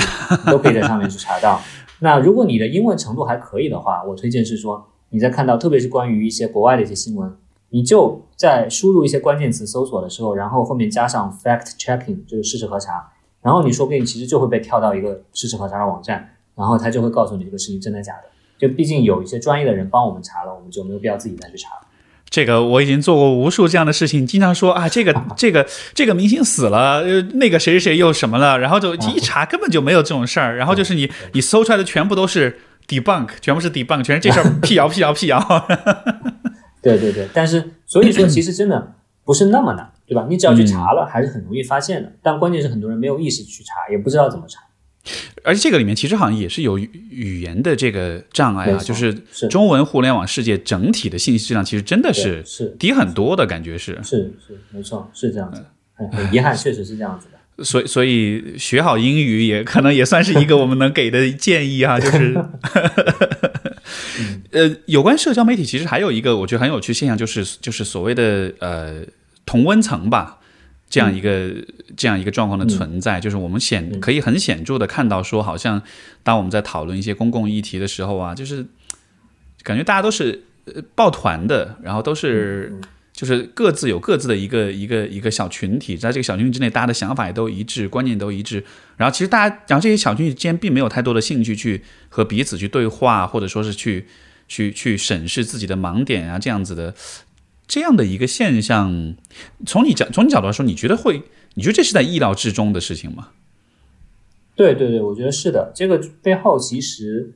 都可以在上面去查到。那如果你的英文程度还可以的话，我推荐是说你在看到特别是关于一些国外的一些新闻，你就在输入一些关键词搜索的时候，然后后面加上 fact checking，就是事实核查。然后你说不定其实就会被跳到一个事实核查的网站，然后他就会告诉你这个事情真的假的。就毕竟有一些专业的人帮我们查了，我们就没有必要自己再去查。这个我已经做过无数这样的事情，经常说啊，这个这个这个明星死了，呃，那个谁谁谁又什么了，然后就一查根本就没有这种事儿，然后就是你你搜出来的全部都是 debunk，全部是 debunk，全是这事儿 辟谣辟谣辟谣。对对对，但是所以说 其实真的不是那么难。对吧？你只要去查了，还是很容易发现的。但关键是很多人没有意识去查，也不知道怎么查。而且这个里面其实好像也是有语言的这个障碍啊，就是是中文互联网世界整体的信息质量其实真的是是低很多的感觉是。是是，没错，是这样子。很很遗憾，确实是这样子的。所以，所以学好英语也可能也算是一个我们能给的建议啊，就是，呃，有关社交媒体，其实还有一个我觉得很有趣现象，就是就是所谓的呃同温层吧，这样一个、这样一个状况的存在，就是我们显可以很显著的看到说，好像当我们在讨论一些公共议题的时候啊，就是感觉大家都是呃抱团的，然后都是。就是各自有各自的一个一个一个小群体，在这个小群体之内，大家的想法也都一致，观念都一致。然后其实大家，然后这些小群体之间并没有太多的兴趣去和彼此去对话，或者说是去去去审视自己的盲点啊，这样子的这样的一个现象。从你角从你角度来说，你觉得会？你觉得这是在意料之中的事情吗？对对对，我觉得是的。这个背后其实，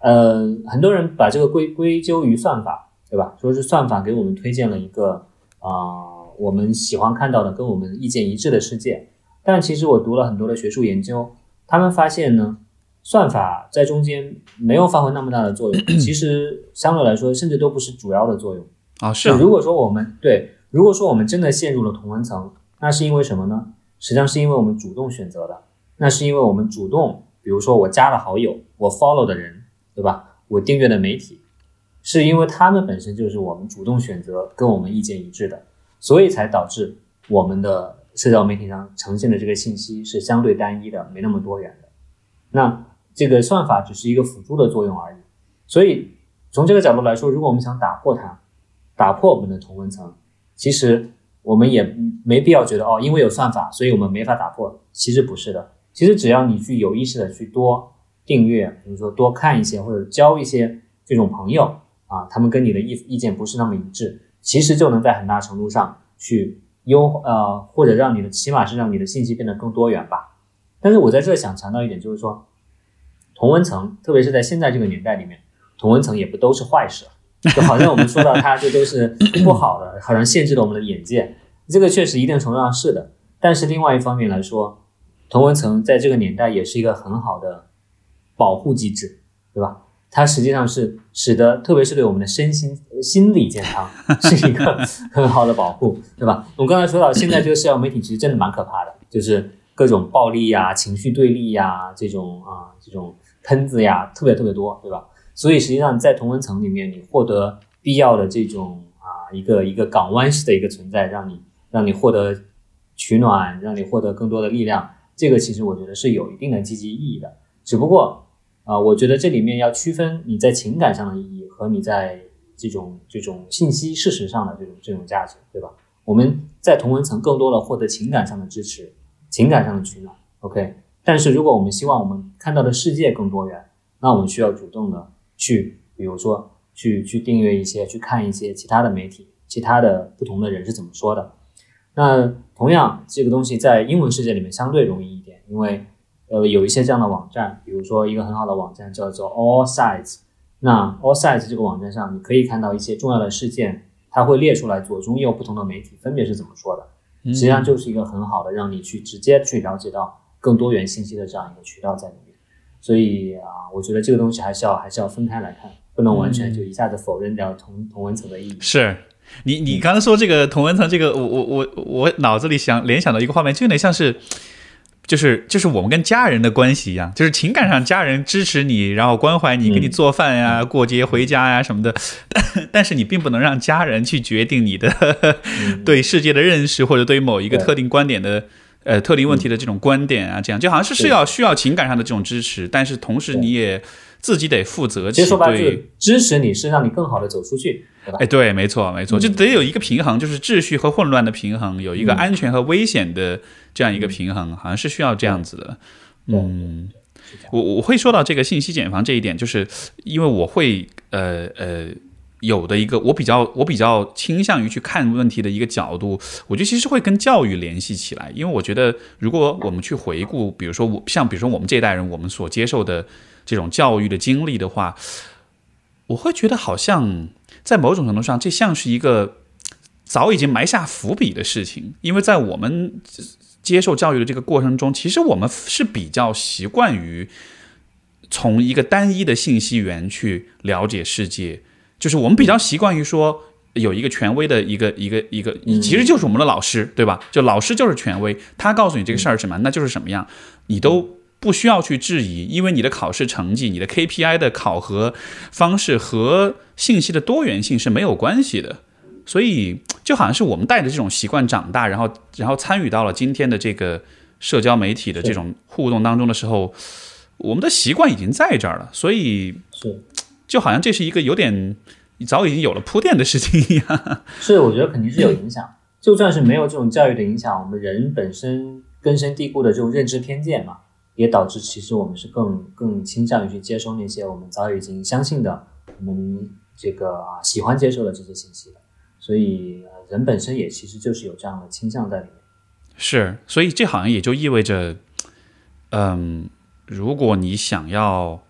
呃，很多人把这个归归咎于算法。对吧？说是算法给我们推荐了一个啊，我们喜欢看到的、跟我们意见一致的世界。但其实我读了很多的学术研究，他们发现呢，算法在中间没有发挥那么大的作用。其实相对来说，甚至都不是主要的作用啊。是。如果说我们对，如果说我们真的陷入了同温层，那是因为什么呢？实际上是因为我们主动选择的。那是因为我们主动，比如说我加了好友，我 follow 的人，对吧？我订阅的媒体。是因为他们本身就是我们主动选择跟我们意见一致的，所以才导致我们的社交媒体上呈现的这个信息是相对单一的，没那么多元的。那这个算法只是一个辅助的作用而已。所以从这个角度来说，如果我们想打破它，打破我们的同温层，其实我们也没必要觉得哦，因为有算法，所以我们没法打破。其实不是的，其实只要你去有意识的去多订阅，比如说多看一些或者交一些这种朋友。啊，他们跟你的意意见不是那么一致，其实就能在很大程度上去优呃，或者让你的起码是让你的信息变得更多元吧。但是我在这想强调一点，就是说同温层，特别是在现在这个年代里面，同温层也不都是坏事，就好像我们说到它，这都是不好的，好像限制了我们的眼界。这个确实一定程度上是的，但是另外一方面来说，同温层在这个年代也是一个很好的保护机制，对吧？它实际上是使得，特别是对我们的身心心理健康 是一个很好的保护，对吧？我们刚才说到，现在这个社交媒体其实真的蛮可怕的，就是各种暴力呀、情绪对立呀、这种啊、这种喷子呀，特别特别多，对吧？所以实际上在同温层里面，你获得必要的这种啊一个一个港湾式的一个存在，让你让你获得取暖，让你获得更多的力量，这个其实我觉得是有一定的积极意义的，只不过。啊，我觉得这里面要区分你在情感上的意义和你在这种这种信息事实上的这种这种价值，对吧？我们在同文层更多的获得情感上的支持，情感上的取暖，OK。但是如果我们希望我们看到的世界更多元，那我们需要主动的去，比如说去去订阅一些，去看一些其他的媒体，其他的不同的人是怎么说的。那同样，这个东西在英文世界里面相对容易一点，因为。呃，有一些这样的网站，比如说一个很好的网站叫做 All Sides。那 All Sides 这个网站上，你可以看到一些重要的事件，它会列出来左中右不同的媒体分别是怎么说的。实际上就是一个很好的让你去直接去了解到更多元信息的这样一个渠道在里面。所以啊，我觉得这个东西还是要还是要分开来看，不能完全就一下子否认掉同同文层的意义。是你你刚才说这个同文层，这个我我我我脑子里想联想到一个画面，就有点像是。就是就是我们跟家人的关系一样，就是情感上家人支持你，然后关怀你，给你做饭呀，过节回家呀什么的。但 但是你并不能让家人去决定你的 对世界的认识，或者对于某一个特定观点的呃特定问题的这种观点啊，这样就好像是是要需要情感上的这种支持，但是同时你也。自己得负责起，对，支持你是让你更好的走出去，对吧？哎，对，没错，没错，就得有一个平衡，就是秩序和混乱的平衡，有一个安全和危险的这样一个平衡，好像是需要这样子的。嗯，我我会说到这个信息茧房这一点，就是因为我会呃呃有的一个我比较我比较倾向于去看问题的一个角度，我觉得其实会跟教育联系起来，因为我觉得如果我们去回顾，比如说我像比如说我们这一代人，我们所接受的。这种教育的经历的话，我会觉得好像在某种程度上，这像是一个早已经埋下伏笔的事情，因为在我们接受教育的这个过程中，其实我们是比较习惯于从一个单一的信息源去了解世界，就是我们比较习惯于说有一个权威的一个一个一个，其实就是我们的老师，对吧？就老师就是权威，他告诉你这个事儿什么，那就是什么样，你都不需要去质疑，因为你的考试成绩、你的 KPI 的考核方式和信息的多元性是没有关系的。所以就好像是我们带着这种习惯长大，然后然后参与到了今天的这个社交媒体的这种互动当中的时候，我们的习惯已经在这儿了。所以是就好像这是一个有点早已经有了铺垫的事情一样。是，我觉得肯定是有影响。就算是没有这种教育的影响，我们人本身根深蒂固的这种认知偏见嘛，也导致其实我们是更更倾向于去接收那些我们早已经相信的，我们这个啊喜欢接受的这些信息的。所以人本身也其实就是有这样的倾向在里面。是，所以这好像也就意味着，嗯，如果你想要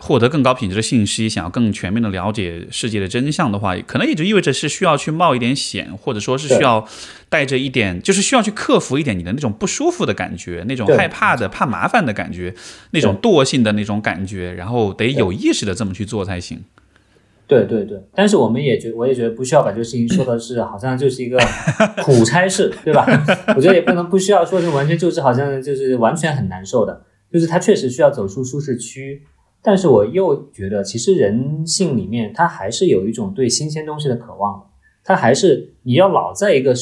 获得更高品质的信息，想要更全面的了解世界的真相的话，可能也就意味着是需要去冒一点险，或者说是需要带着一点，就是需要去克服一点你的那种不舒服的感觉，那种害怕的、怕麻烦的感觉，那种惰性的那种感觉，然后得有意识的这么去做才行。对对对，但是我们也觉，我也觉得不需要把这个事情说的是好像就是一个 苦差事，对吧？我觉得也不能不需要说是完全就是好像就是完全很难受的，就是他确实需要走出舒适区。但是我又觉得，其实人性里面他还是有一种对新鲜东西的渴望，他还是你要老在一个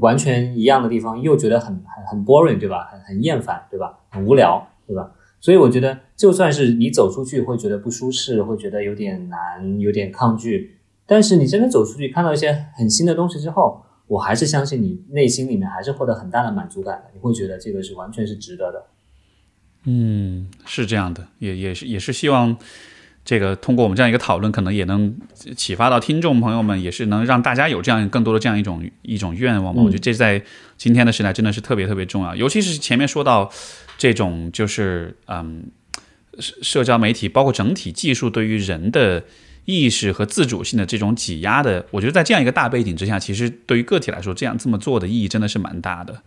完全一样的地方，又觉得很很很 boring，对吧？很很厌烦，对吧？很无聊，对吧？所以我觉得，就算是你走出去会觉得不舒适，会觉得有点难，有点抗拒，但是你真的走出去，看到一些很新的东西之后，我还是相信你内心里面还是获得很大的满足感的。你会觉得这个是完全是值得的。嗯，是这样的，也也是也是希望这个通过我们这样一个讨论，可能也能启发到听众朋友们，也是能让大家有这样更多的这样一种一种愿望嘛。我觉得这在今天的时代真的是特别特别重要，尤其是前面说到。这种就是嗯，社社交媒体包括整体技术对于人的意识和自主性的这种挤压的，我觉得在这样一个大背景之下，其实对于个体来说，这样这么做的意义真的是蛮大的。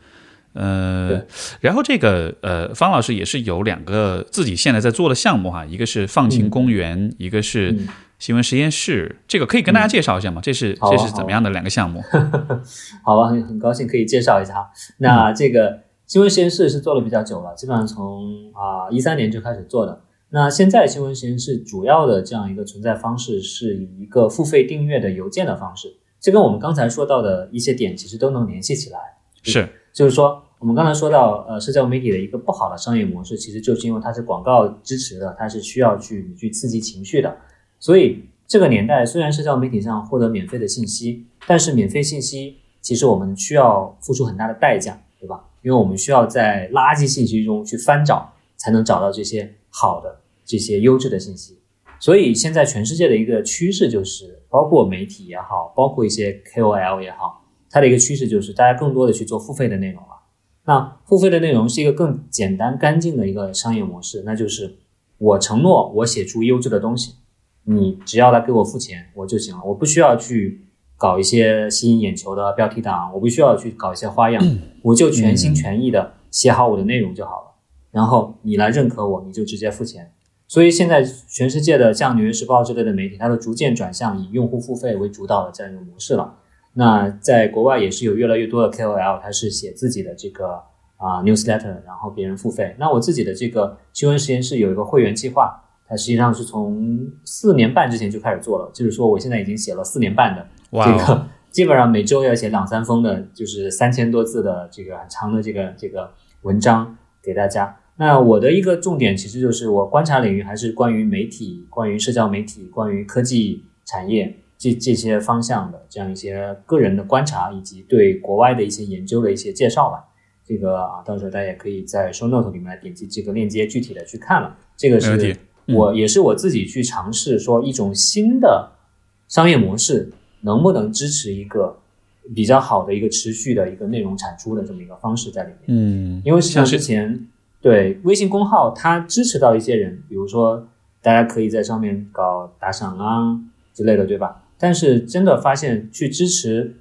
呃，然后这个呃，方老师也是有两个自己现在在做的项目哈，一个是放晴公园，一个是新闻实验室，这个可以跟大家介绍一下吗？这是这是怎么样的两个项目？好吧，很很高兴可以介绍一下。那这个。新闻实验室是做了比较久了，基本上从啊一三年就开始做的。那现在新闻实验室主要的这样一个存在方式是以一个付费订阅的邮件的方式，这跟我们刚才说到的一些点其实都能联系起来。是，就是说我们刚才说到呃社交媒体的一个不好的商业模式，其实就是因为它是广告支持的，它是需要去去刺激情绪的。所以这个年代虽然社交媒体上获得免费的信息，但是免费信息其实我们需要付出很大的代价，对吧？因为我们需要在垃圾信息中去翻找，才能找到这些好的、这些优质的信息。所以现在全世界的一个趋势就是，包括媒体也好，包括一些 KOL 也好，它的一个趋势就是大家更多的去做付费的内容了。那付费的内容是一个更简单、干净的一个商业模式，那就是我承诺我写出优质的东西，你只要来给我付钱我就行了，我不需要去。搞一些吸引眼球的标题党，我不需要去搞一些花样，我就全心全意的写好我的内容就好了。然后你来认可我，你就直接付钱。所以现在全世界的像《纽约时报》之类的媒体，它都逐渐转向以用户付费为主导的这样一个模式了。那在国外也是有越来越多的 KOL，他是写自己的这个啊 newsletter，然后别人付费。那我自己的这个新闻实验室有一个会员计划，它实际上是从四年半之前就开始做了，就是说我现在已经写了四年半的。这个基本上每周要写两三封的，就是三千多字的这个很长的这个这个文章给大家。那我的一个重点其实就是我观察领域还是关于媒体、关于社交媒体、关于科技产业这这些方向的这样一些个人的观察，以及对国外的一些研究的一些介绍吧。这个啊，到时候大家也可以在 show note 里面点击这个链接，具体的去看了。这个是我也是我自己去尝试说一种新的商业模式。能不能支持一个比较好的一个持续的一个内容产出的这么一个方式在里面？嗯，因为像之前对微信公号，它支持到一些人，比如说大家可以在上面搞打赏啊之类的，对吧？但是真的发现去支持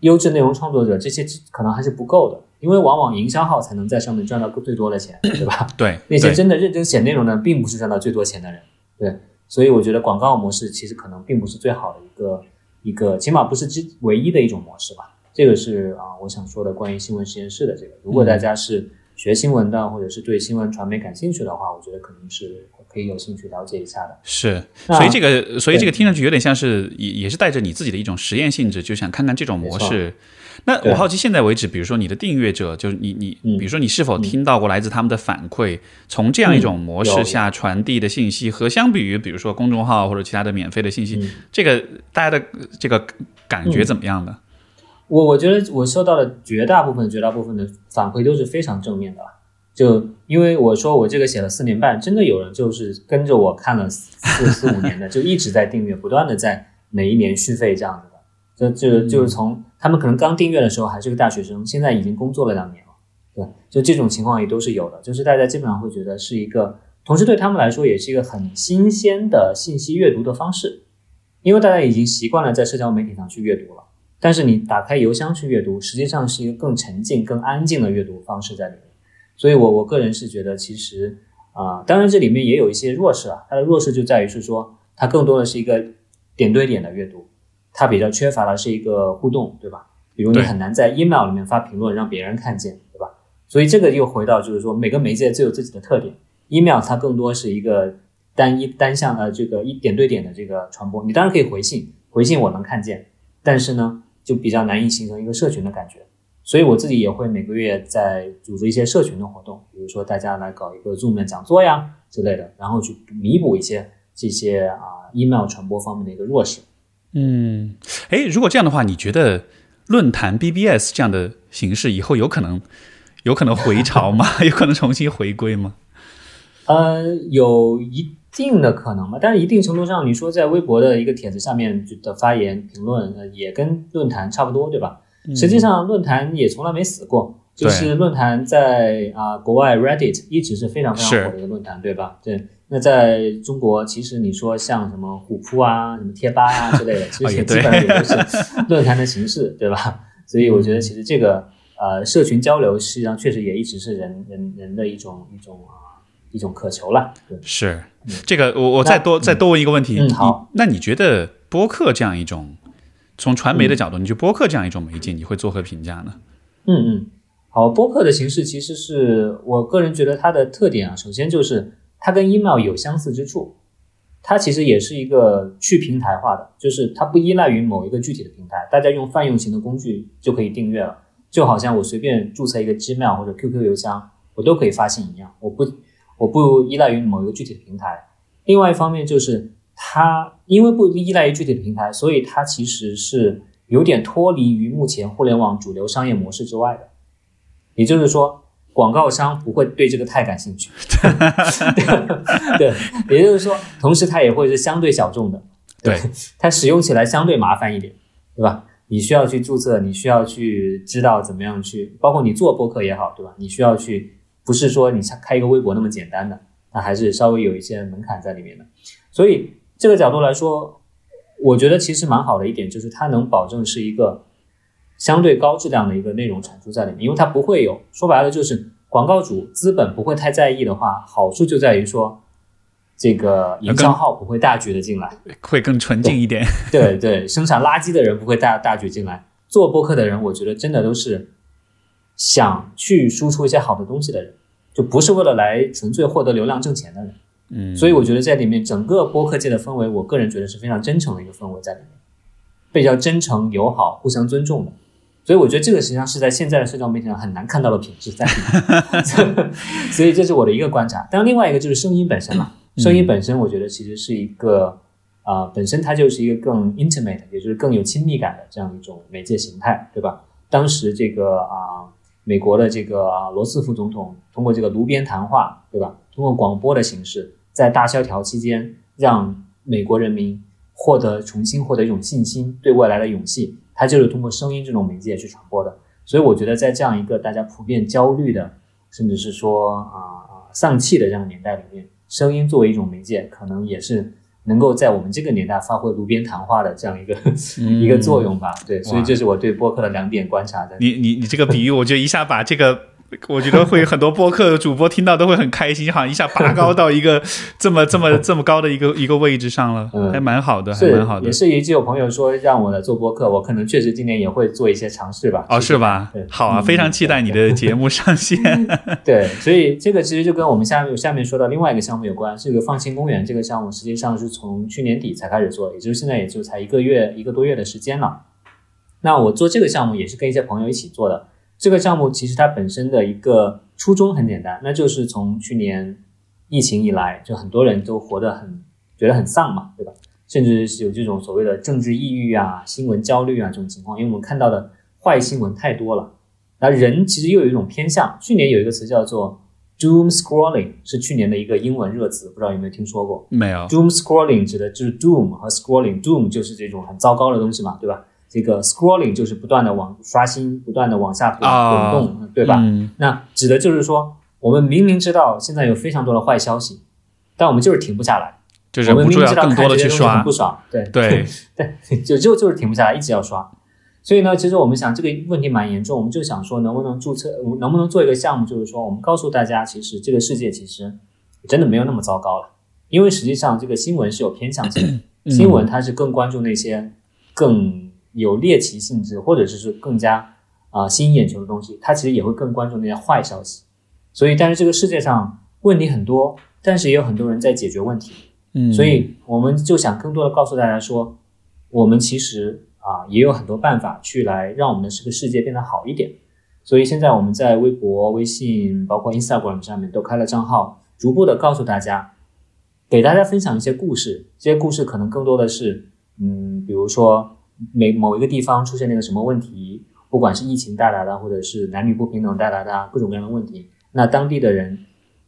优质内容创作者，这些可能还是不够的，因为往往营销号才能在上面赚到最多的钱，对吧？对，那些真的认真写内容的，并不是赚到最多钱的人，对，所以我觉得广告模式其实可能并不是最好的一个一个，起码不是之唯一的一种模式吧。这个是啊，我想说的关于新闻实验室的这个。如果大家是学新闻的，或者是对新闻传媒感兴趣的话，我觉得可能是可以有兴趣了解一下的。是，所以这个，所以这个听上去有点像是也也是带着你自己的一种实验性质，就想看看这种模式。那我好奇，现在为止，比如说你的订阅者，就是你你，嗯。比如说你是否听到过来自他们的反馈，从这样一种模式下传递的信息，和相比于比如说公众号或者其他的免费的信息，嗯。这个大家的这个感觉怎么样呢？我我觉得我收到的绝大部分绝大部分的反馈都是非常正面的了。就因为我说我这个写了四年半，真的有人就是跟着我看了四四五年的，就一直在订阅，不断的在每一年续费这样子的。就就就是从他们可能刚订阅的时候还是个大学生，现在已经工作了两年了，对，就这种情况也都是有的。就是大家基本上会觉得是一个，同时对他们来说也是一个很新鲜的信息阅读的方式，因为大家已经习惯了在社交媒体上去阅读了。但是你打开邮箱去阅读，实际上是一个更沉静、更安静的阅读方式在里面。所以我我个人是觉得，其实啊、当然这里面也有一些弱势啊，它的弱势就在于是说，它更多的是一个点对点的阅读，它比较缺乏的是一个互动，对吧？比如你很难在 email 里面发评论让别人看见，对吧？所以这个又回到就是说，每个媒介都有自己的特点，email 它更多是一个单一单向的这个一点对点的这个传播，你当然可以回信，回信我能看见，但是呢，就比较难以形成一个社群的感觉。所以我自己也会每个月在组织一些社群的活动，比如说大家来搞一个 Zoom 的讲座呀之类的，然后去弥补一些这些啊 email 传播方面的一个弱势。嗯，哎，如果这样的话，你觉得论坛 BBS 这样的形式以后有可能有可能回潮吗？有可能重新回归吗？呃，有一定的可能吧，但是一定程度上，你说在微博的一个帖子下面的发言评论，呃，也跟论坛差不多，对吧？实际上，论坛也从来没死过，就是论坛在啊、国外 Reddit 一直是非常非常火的一个论坛，对吧？对。那在中国，其实你说像什么虎扑啊、什么贴吧啊之类的，其实也基本上也都是 论坛的形式，对吧？所以我觉得其实这个呃社群交流，实际上确实也一直是人人人的一种一种啊、一种渴求了。对，是这个，我我再多再多问一个问题。嗯好，那你觉得播客这样一种从传媒的角度，嗯你去播客这样一种媒介，你会作何评价呢？嗯嗯，好，播客的形式其实是我个人觉得它的特点啊，首先就是它跟 email 有相似之处，它其实也是一个去平台化的，就是它不依赖于某一个具体的平台，大家用泛用型的工具就可以订阅了，就好像我随便注册一个 Gmail 或者 QQ 邮箱，我都可以发信一样，我不我不依赖于某一个具体的平台。另外一方面就是它因为不依赖于具体的平台，所以它其实是有点脱离于目前互联网主流商业模式之外的。也就是说，广告商不会对这个太感兴趣。对，也就是说，同时它也会是相对小众的。对，它使用起来相对麻烦一点，对吧？你需要去注册，你需要去知道怎么样去，包括你做播客也好，对吧？你需要去，不是说你开一个微博那么简单的，它还是稍微有一些门槛在里面的。所以这个角度来说，我觉得其实蛮好的一点就是它能保证是一个相对高质量的一个内容产出在里面，因为它不会有说白了就是广告主资本不会太在意的话，好处就在于说这个营销号不会大举的进来。会更纯净一点。对对，生产垃圾的人不会大大举进来，做播客的人，我觉得真的都是想去输出一些好的东西的人，就不是为了来纯粹获得流量挣钱的人。嗯，所以我觉得在里面整个播客界的氛围，我个人觉得是非常真诚的一个氛围在里面，比较真诚、友好、互相尊重的。所以我觉得这个实际上是在现在的社交媒体上很难看到的品质在里面。所以这是我的一个观察。当然，另外一个就是声音本身嘛。声音本身，我觉得其实是一个啊、本身它就是一个更 intimate，也就是更有亲密感的这样一种媒介形态，对吧？当时这个啊、美国的这个啊罗斯福总统通过这个炉边谈话，对吧？通过广播的形式，在大萧条期间，让美国人民获得重新获得一种信心，对未来的勇气，它就是通过声音这种媒介去传播的。所以我觉得，在这样一个大家普遍焦虑的，甚至是说啊啊、丧气的这样的年代里面，声音作为一种媒介，可能也是能够在我们这个年代发挥炉边谈话的这样一个、一个作用吧。对，所以这是我对播客的两点观察的。你你你这个比喻，我就一下把这个。我觉得会很多播客主播听到都会很开心，好像一下拔高到一个这么这么这么高的一个一个位置上了，还蛮好的，还蛮好的。也是一直有朋友说让我来做播客，我可能确实今年也会做一些尝试吧。哦，是吧？好啊，非常期待你的节目上线。对，所以这个其实就跟我们下面下面说到另外一个项目有关，这个放心公园这个项目实际上是从去年底才开始做，也就是现在也就才一个月一个多月的时间了。那我做这个项目也是跟一些朋友一起做的。这个项目其实它本身的一个。初衷很简单，那就是从去年疫情以来，就很多人都活得很觉得很丧嘛，对吧？甚至是有这种所谓的政治抑郁啊、新闻焦虑啊这种情况，因为我们看到的坏新闻太多了。那人其实又有一种偏向，去年有一个词叫做 doom scrolling，是去年的一个英文热词，不知道有没有听说过？没有。doom scrolling 指的就是 doom 和 scrolling，doom 就是这种很糟糕的东西嘛，对吧？这个 scrolling 就是不断的往刷新，不断的往下滚滚动，对吧？那指的就是说，我们明明知道现在有非常多的坏消息，但我们就是停不下来，就是我们明明知道更多的去刷，不爽，对对 对，就就就是停不下来，一直要刷。所以呢，其实我们想这个问题蛮严重，我们就想说，能不能注册，能不能做一个项目，就是说，我们告诉大家，其实这个世界其实真的没有那么糟糕了，因为实际上这个新闻是有偏向性的，新闻它是更关注那些更。有猎奇性质，或者是是更加啊吸引眼球的东西，他其实也会更关注那些坏消息。所以，但是这个世界上问题很多，但是也有很多人在解决问题。嗯，所以我们就想更多的告诉大家说，我们其实啊也有很多办法去来让我们的这个世界变得好一点。所以现在我们在微博、微信，包括 Instagram 上面都开了账号，逐步的告诉大家，给大家分享一些故事。这些故事可能更多的是，嗯，比如说。每某一个地方出现了一个什么问题，不管是疫情带来的，或者是男女不平等带来的各种各样的问题，那当地的人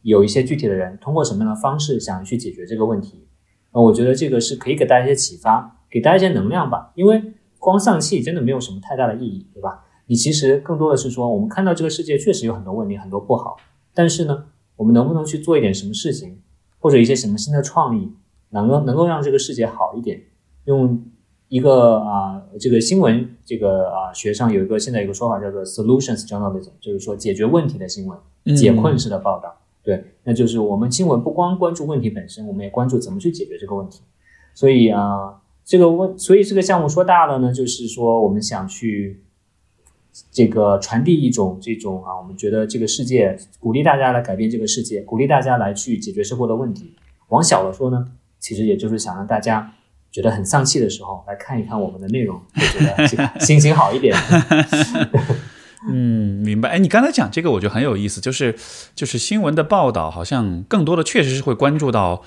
有一些具体的人通过什么样的方式想去解决这个问题？呃我觉得这个是可以给大家一些启发，给大家一些能量吧。因为光丧气真的没有什么太大的意义，对吧？你其实更多的是说，我们看到这个世界确实有很多问题，很多不好，但是呢，我们能不能去做一点什么事情，或者一些什么新的创意，能够能够让这个世界好一点，用。一个啊，这个新闻这个啊学上有一个现在有个说法叫做 solutions journalism，就是说解决问题的新闻，解困式的报道。对，那就是我们新闻不光关注问题本身，我们也关注怎么去解决这个问题。所以啊，这个问，所以这个项目说大了呢，就是说我们想去这个传递一种这种啊，我们觉得这个世界鼓励大家来改变这个世界，鼓励大家来去解决生活的问题。往小了说呢，其实也就是想让大家。觉得很丧气的时候，来看一看我们的内容，就觉得心情好一点。嗯，明白。哎，你刚才讲这个，我觉得很有意思，就是就是新闻的报道，好像更多的确实是会关注到，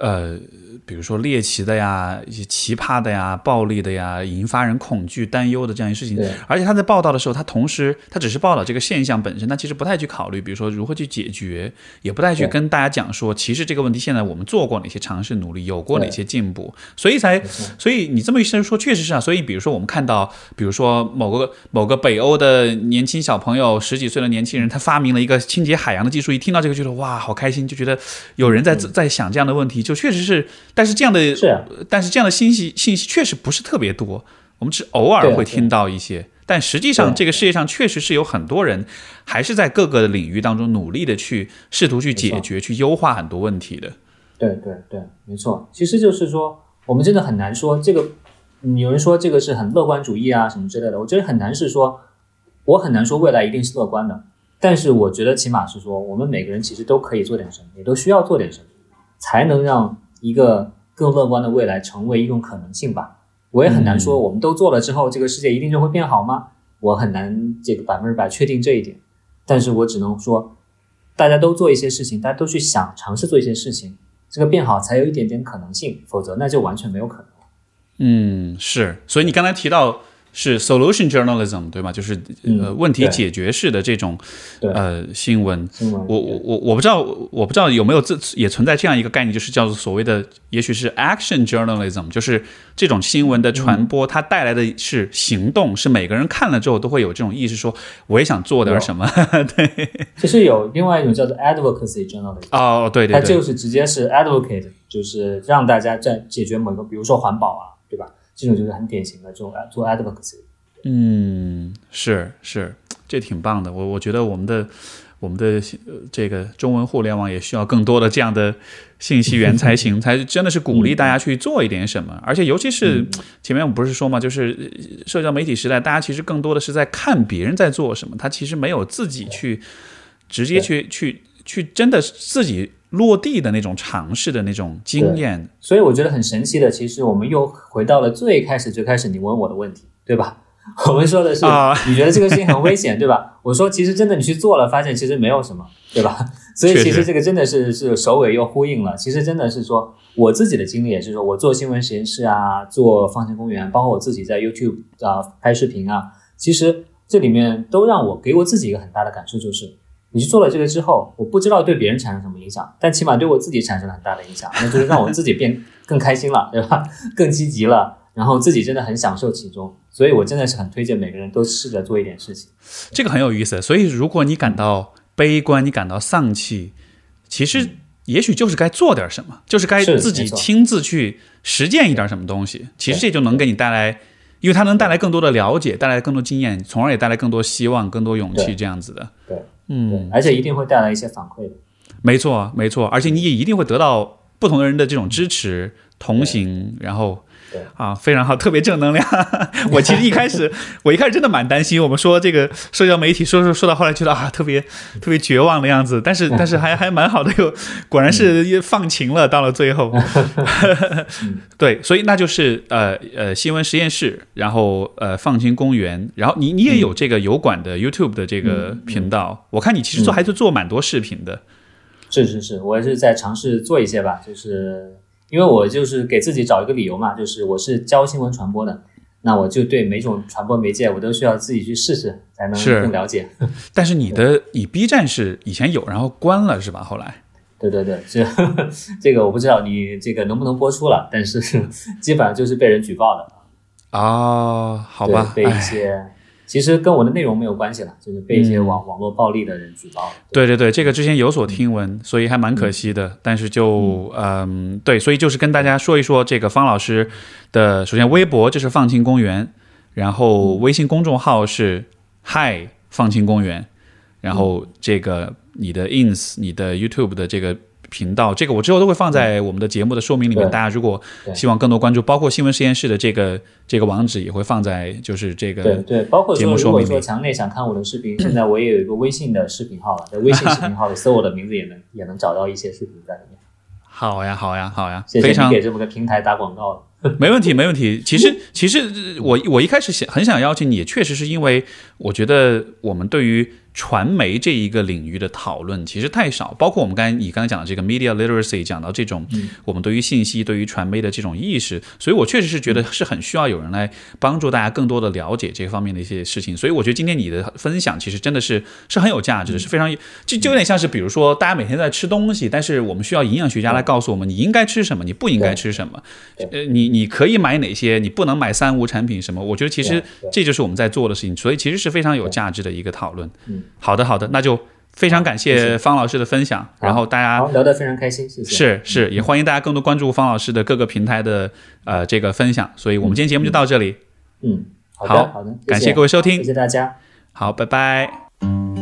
呃。比如说猎奇的呀，一些奇葩的呀，暴力的呀，引发人恐惧、担忧的这样一些事情。而且他在报道的时候，他同时他只是报道这个现象本身，他其实不太去考虑，比如说如何去解决，也不太去跟大家讲说，其实这个问题现在我们做过哪些尝试、努力，有过哪些进步。所以才，所以你这么一说，确实是啊。所以比如说我们看到，比如说某个某个北欧的年轻小朋友，十几岁的年轻人，他发明了一个清洁海洋的技术，一听到这个，觉得哇，好开心，就觉得有人在在想这样的问题，就确实是。但是这样的是，但是这样的信息信息确实不是特别多，我们只偶尔会听到一些。但实际上，这个世界上确实是有很多人还是在各个领域当中努力的去试图去解决、去优化很多问题的。对对对，没错。其实就是说，我们真的很难说这个。有人说这个是很乐观主义啊什么之类的，我觉得很难是说，我很难说未来一定是乐观的。但是我觉得起码是说，我们每个人其实都可以做点什么，也都需要做点什么，才能让。一个更乐观的未来成为一种可能性吧，我也很难说，我们都做了之后，这个世界一定就会变好吗？我很难这个百分之百确定这一点，但是我只能说，大家都做一些事情，大家都去想尝试做一些事情，这个变好才有一点点可能性，否则那就完全没有可能。嗯，是，所以你刚才提到是 solution journalism 对吗？就是呃嗯问题解决式的这种对呃新闻。新闻我我我我不知道，我不知道有没有这也存在这样一个概念，就是叫做所谓的，也许是 action journalism，就是这种新闻的传播，它带来的是行动，是每个人看了之后都会有这种意识，说我也想做点什么。对其实有另外一种叫做 advocacy journalism。哦，对对对，它就是直接是 advocate，就是让大家在解决某个，比如说环保啊，对吧？这种就是很典型的这种做 advocacy。嗯，是是，这挺棒的。我我觉得我们的我们的呃这个中文互联网也需要更多的这样的信息源才行，才真的是鼓励大家去做一点什么。而且尤其是前面我们不是说嘛，就是呃社交媒体时代，大家其实更多的是在看别人在做什么，他其实没有自己去直接去去去真的自己落地的那种尝试的那种经验。所以我觉得很神奇的，其实我们又回到了最开始最开始你问我的问题，对吧？我们说的是，啊你觉得这个事情很危险，对吧？我说其实真的你去做了，发现其实没有什么，对吧？所以其实这个真的是是首尾又呼应了。其实真的是说我自己的经历也是说，我做新闻实验室啊，做放晴公园，包括我自己在 YouTube 啊拍视频啊，其实这里面都让我给我自己一个很大的感受，就是你去做了这个之后，我不知道对别人产生什么影响，但起码对我自己产生了很大的影响，那就是让我自己变更开心了，对吧？更积极了。然后自己真的很享受其中，所以我真的是很推荐每个人都试着做一点事情。这个很有意思。所以，如果你感到悲观，你感到丧气，其实也许就是该做点什么，就是该自己亲自去实践一点什么东西。其实这就能给你带来，因为它能带来更多的了解，带来更多经验，从而也带来更多希望、更多勇气，这样子的。对，嗯，而且一定会带来一些反馈的。没错，没错，而且你也一定会得到不同的人的这种支持、同行，然后对啊，非常好，特别正能量。我其实一开始，我一开始真的蛮担心，我们说这个社交媒体说说说到后来，觉得啊，特别特别绝望的样子，但是但是还还蛮好的，又果然是放晴了，到了最后。对，所以那就是呃呃新闻实验室，然后呃放晴公园，然后你你也有这个油管的 YouTube 的这个频道，我看你其实做还是做蛮多视频的。是是是，我也是在尝试做一些吧，就是因为我就是给自己找一个理由嘛，就是我是教新闻传播的，那我就对每种传播媒介我都需要自己去试试，才能更了解。但是你的你 B 站是以前有，然后关了是吧？后来对对对，这 这个我不知道你这个能不能播出了，但是 基本上就是被人举报的，哦，好吧，对被一哎些其实跟我的内容没有关系了，就是被一些网、网络暴力的人举报。对对对，这个之前有所听闻，所以还蛮可惜的。但是就嗯，对，所以就是跟大家说一说这个方老师的，首先微博就是放晴公园，然后微信公众号是嗨放晴公园，然后这个你的 ins、你的 YouTube 的这个。频道这个我之后都会放在我们的节目的说明里面，大家如果希望更多关注，包括新闻实验室的这个这个网址也会放在就是这个对对，包括节说，如果目说明里说强烈想看我的视频，现在我也有一个微信的视频号了，在微信视频号里搜我的名字也能也能找到一些视频在里面。好呀好呀好呀，谢谢非常你给这么个平台打广告了。没问题，没问题。其实，其实呃我我一开始想很想邀请你，也确实是因为我觉得我们对于传媒这一个领域的讨论其实太少，包括我们刚才你刚才讲的这个 media literacy，讲到这种我们对于信息、对于传媒的这种意识，所以我确实是觉得是很需要有人来帮助大家更多的了解这方面的一些事情。所以我觉得今天你的分享其实真的是是很有价值的，是非常就就有点像是比如说大家每天在吃东西，但是我们需要营养学家来告诉我们你应该吃什么，你不应该吃什么。呃，你你可以买哪些，你不能买三无产品什么？我觉得其实这就是我们在做的事情，所以其实是非常有价值的一个讨论。嗯，好的好的，那就非常感谢方老师的分享，然后大家好，聊得非常开心，谢谢。是是也欢迎大家更多关注方老师的各个平台的呃这个分享，所以我们今天节目就到这里，嗯，好好的好的，感谢各位收听谢谢大家。好，拜拜。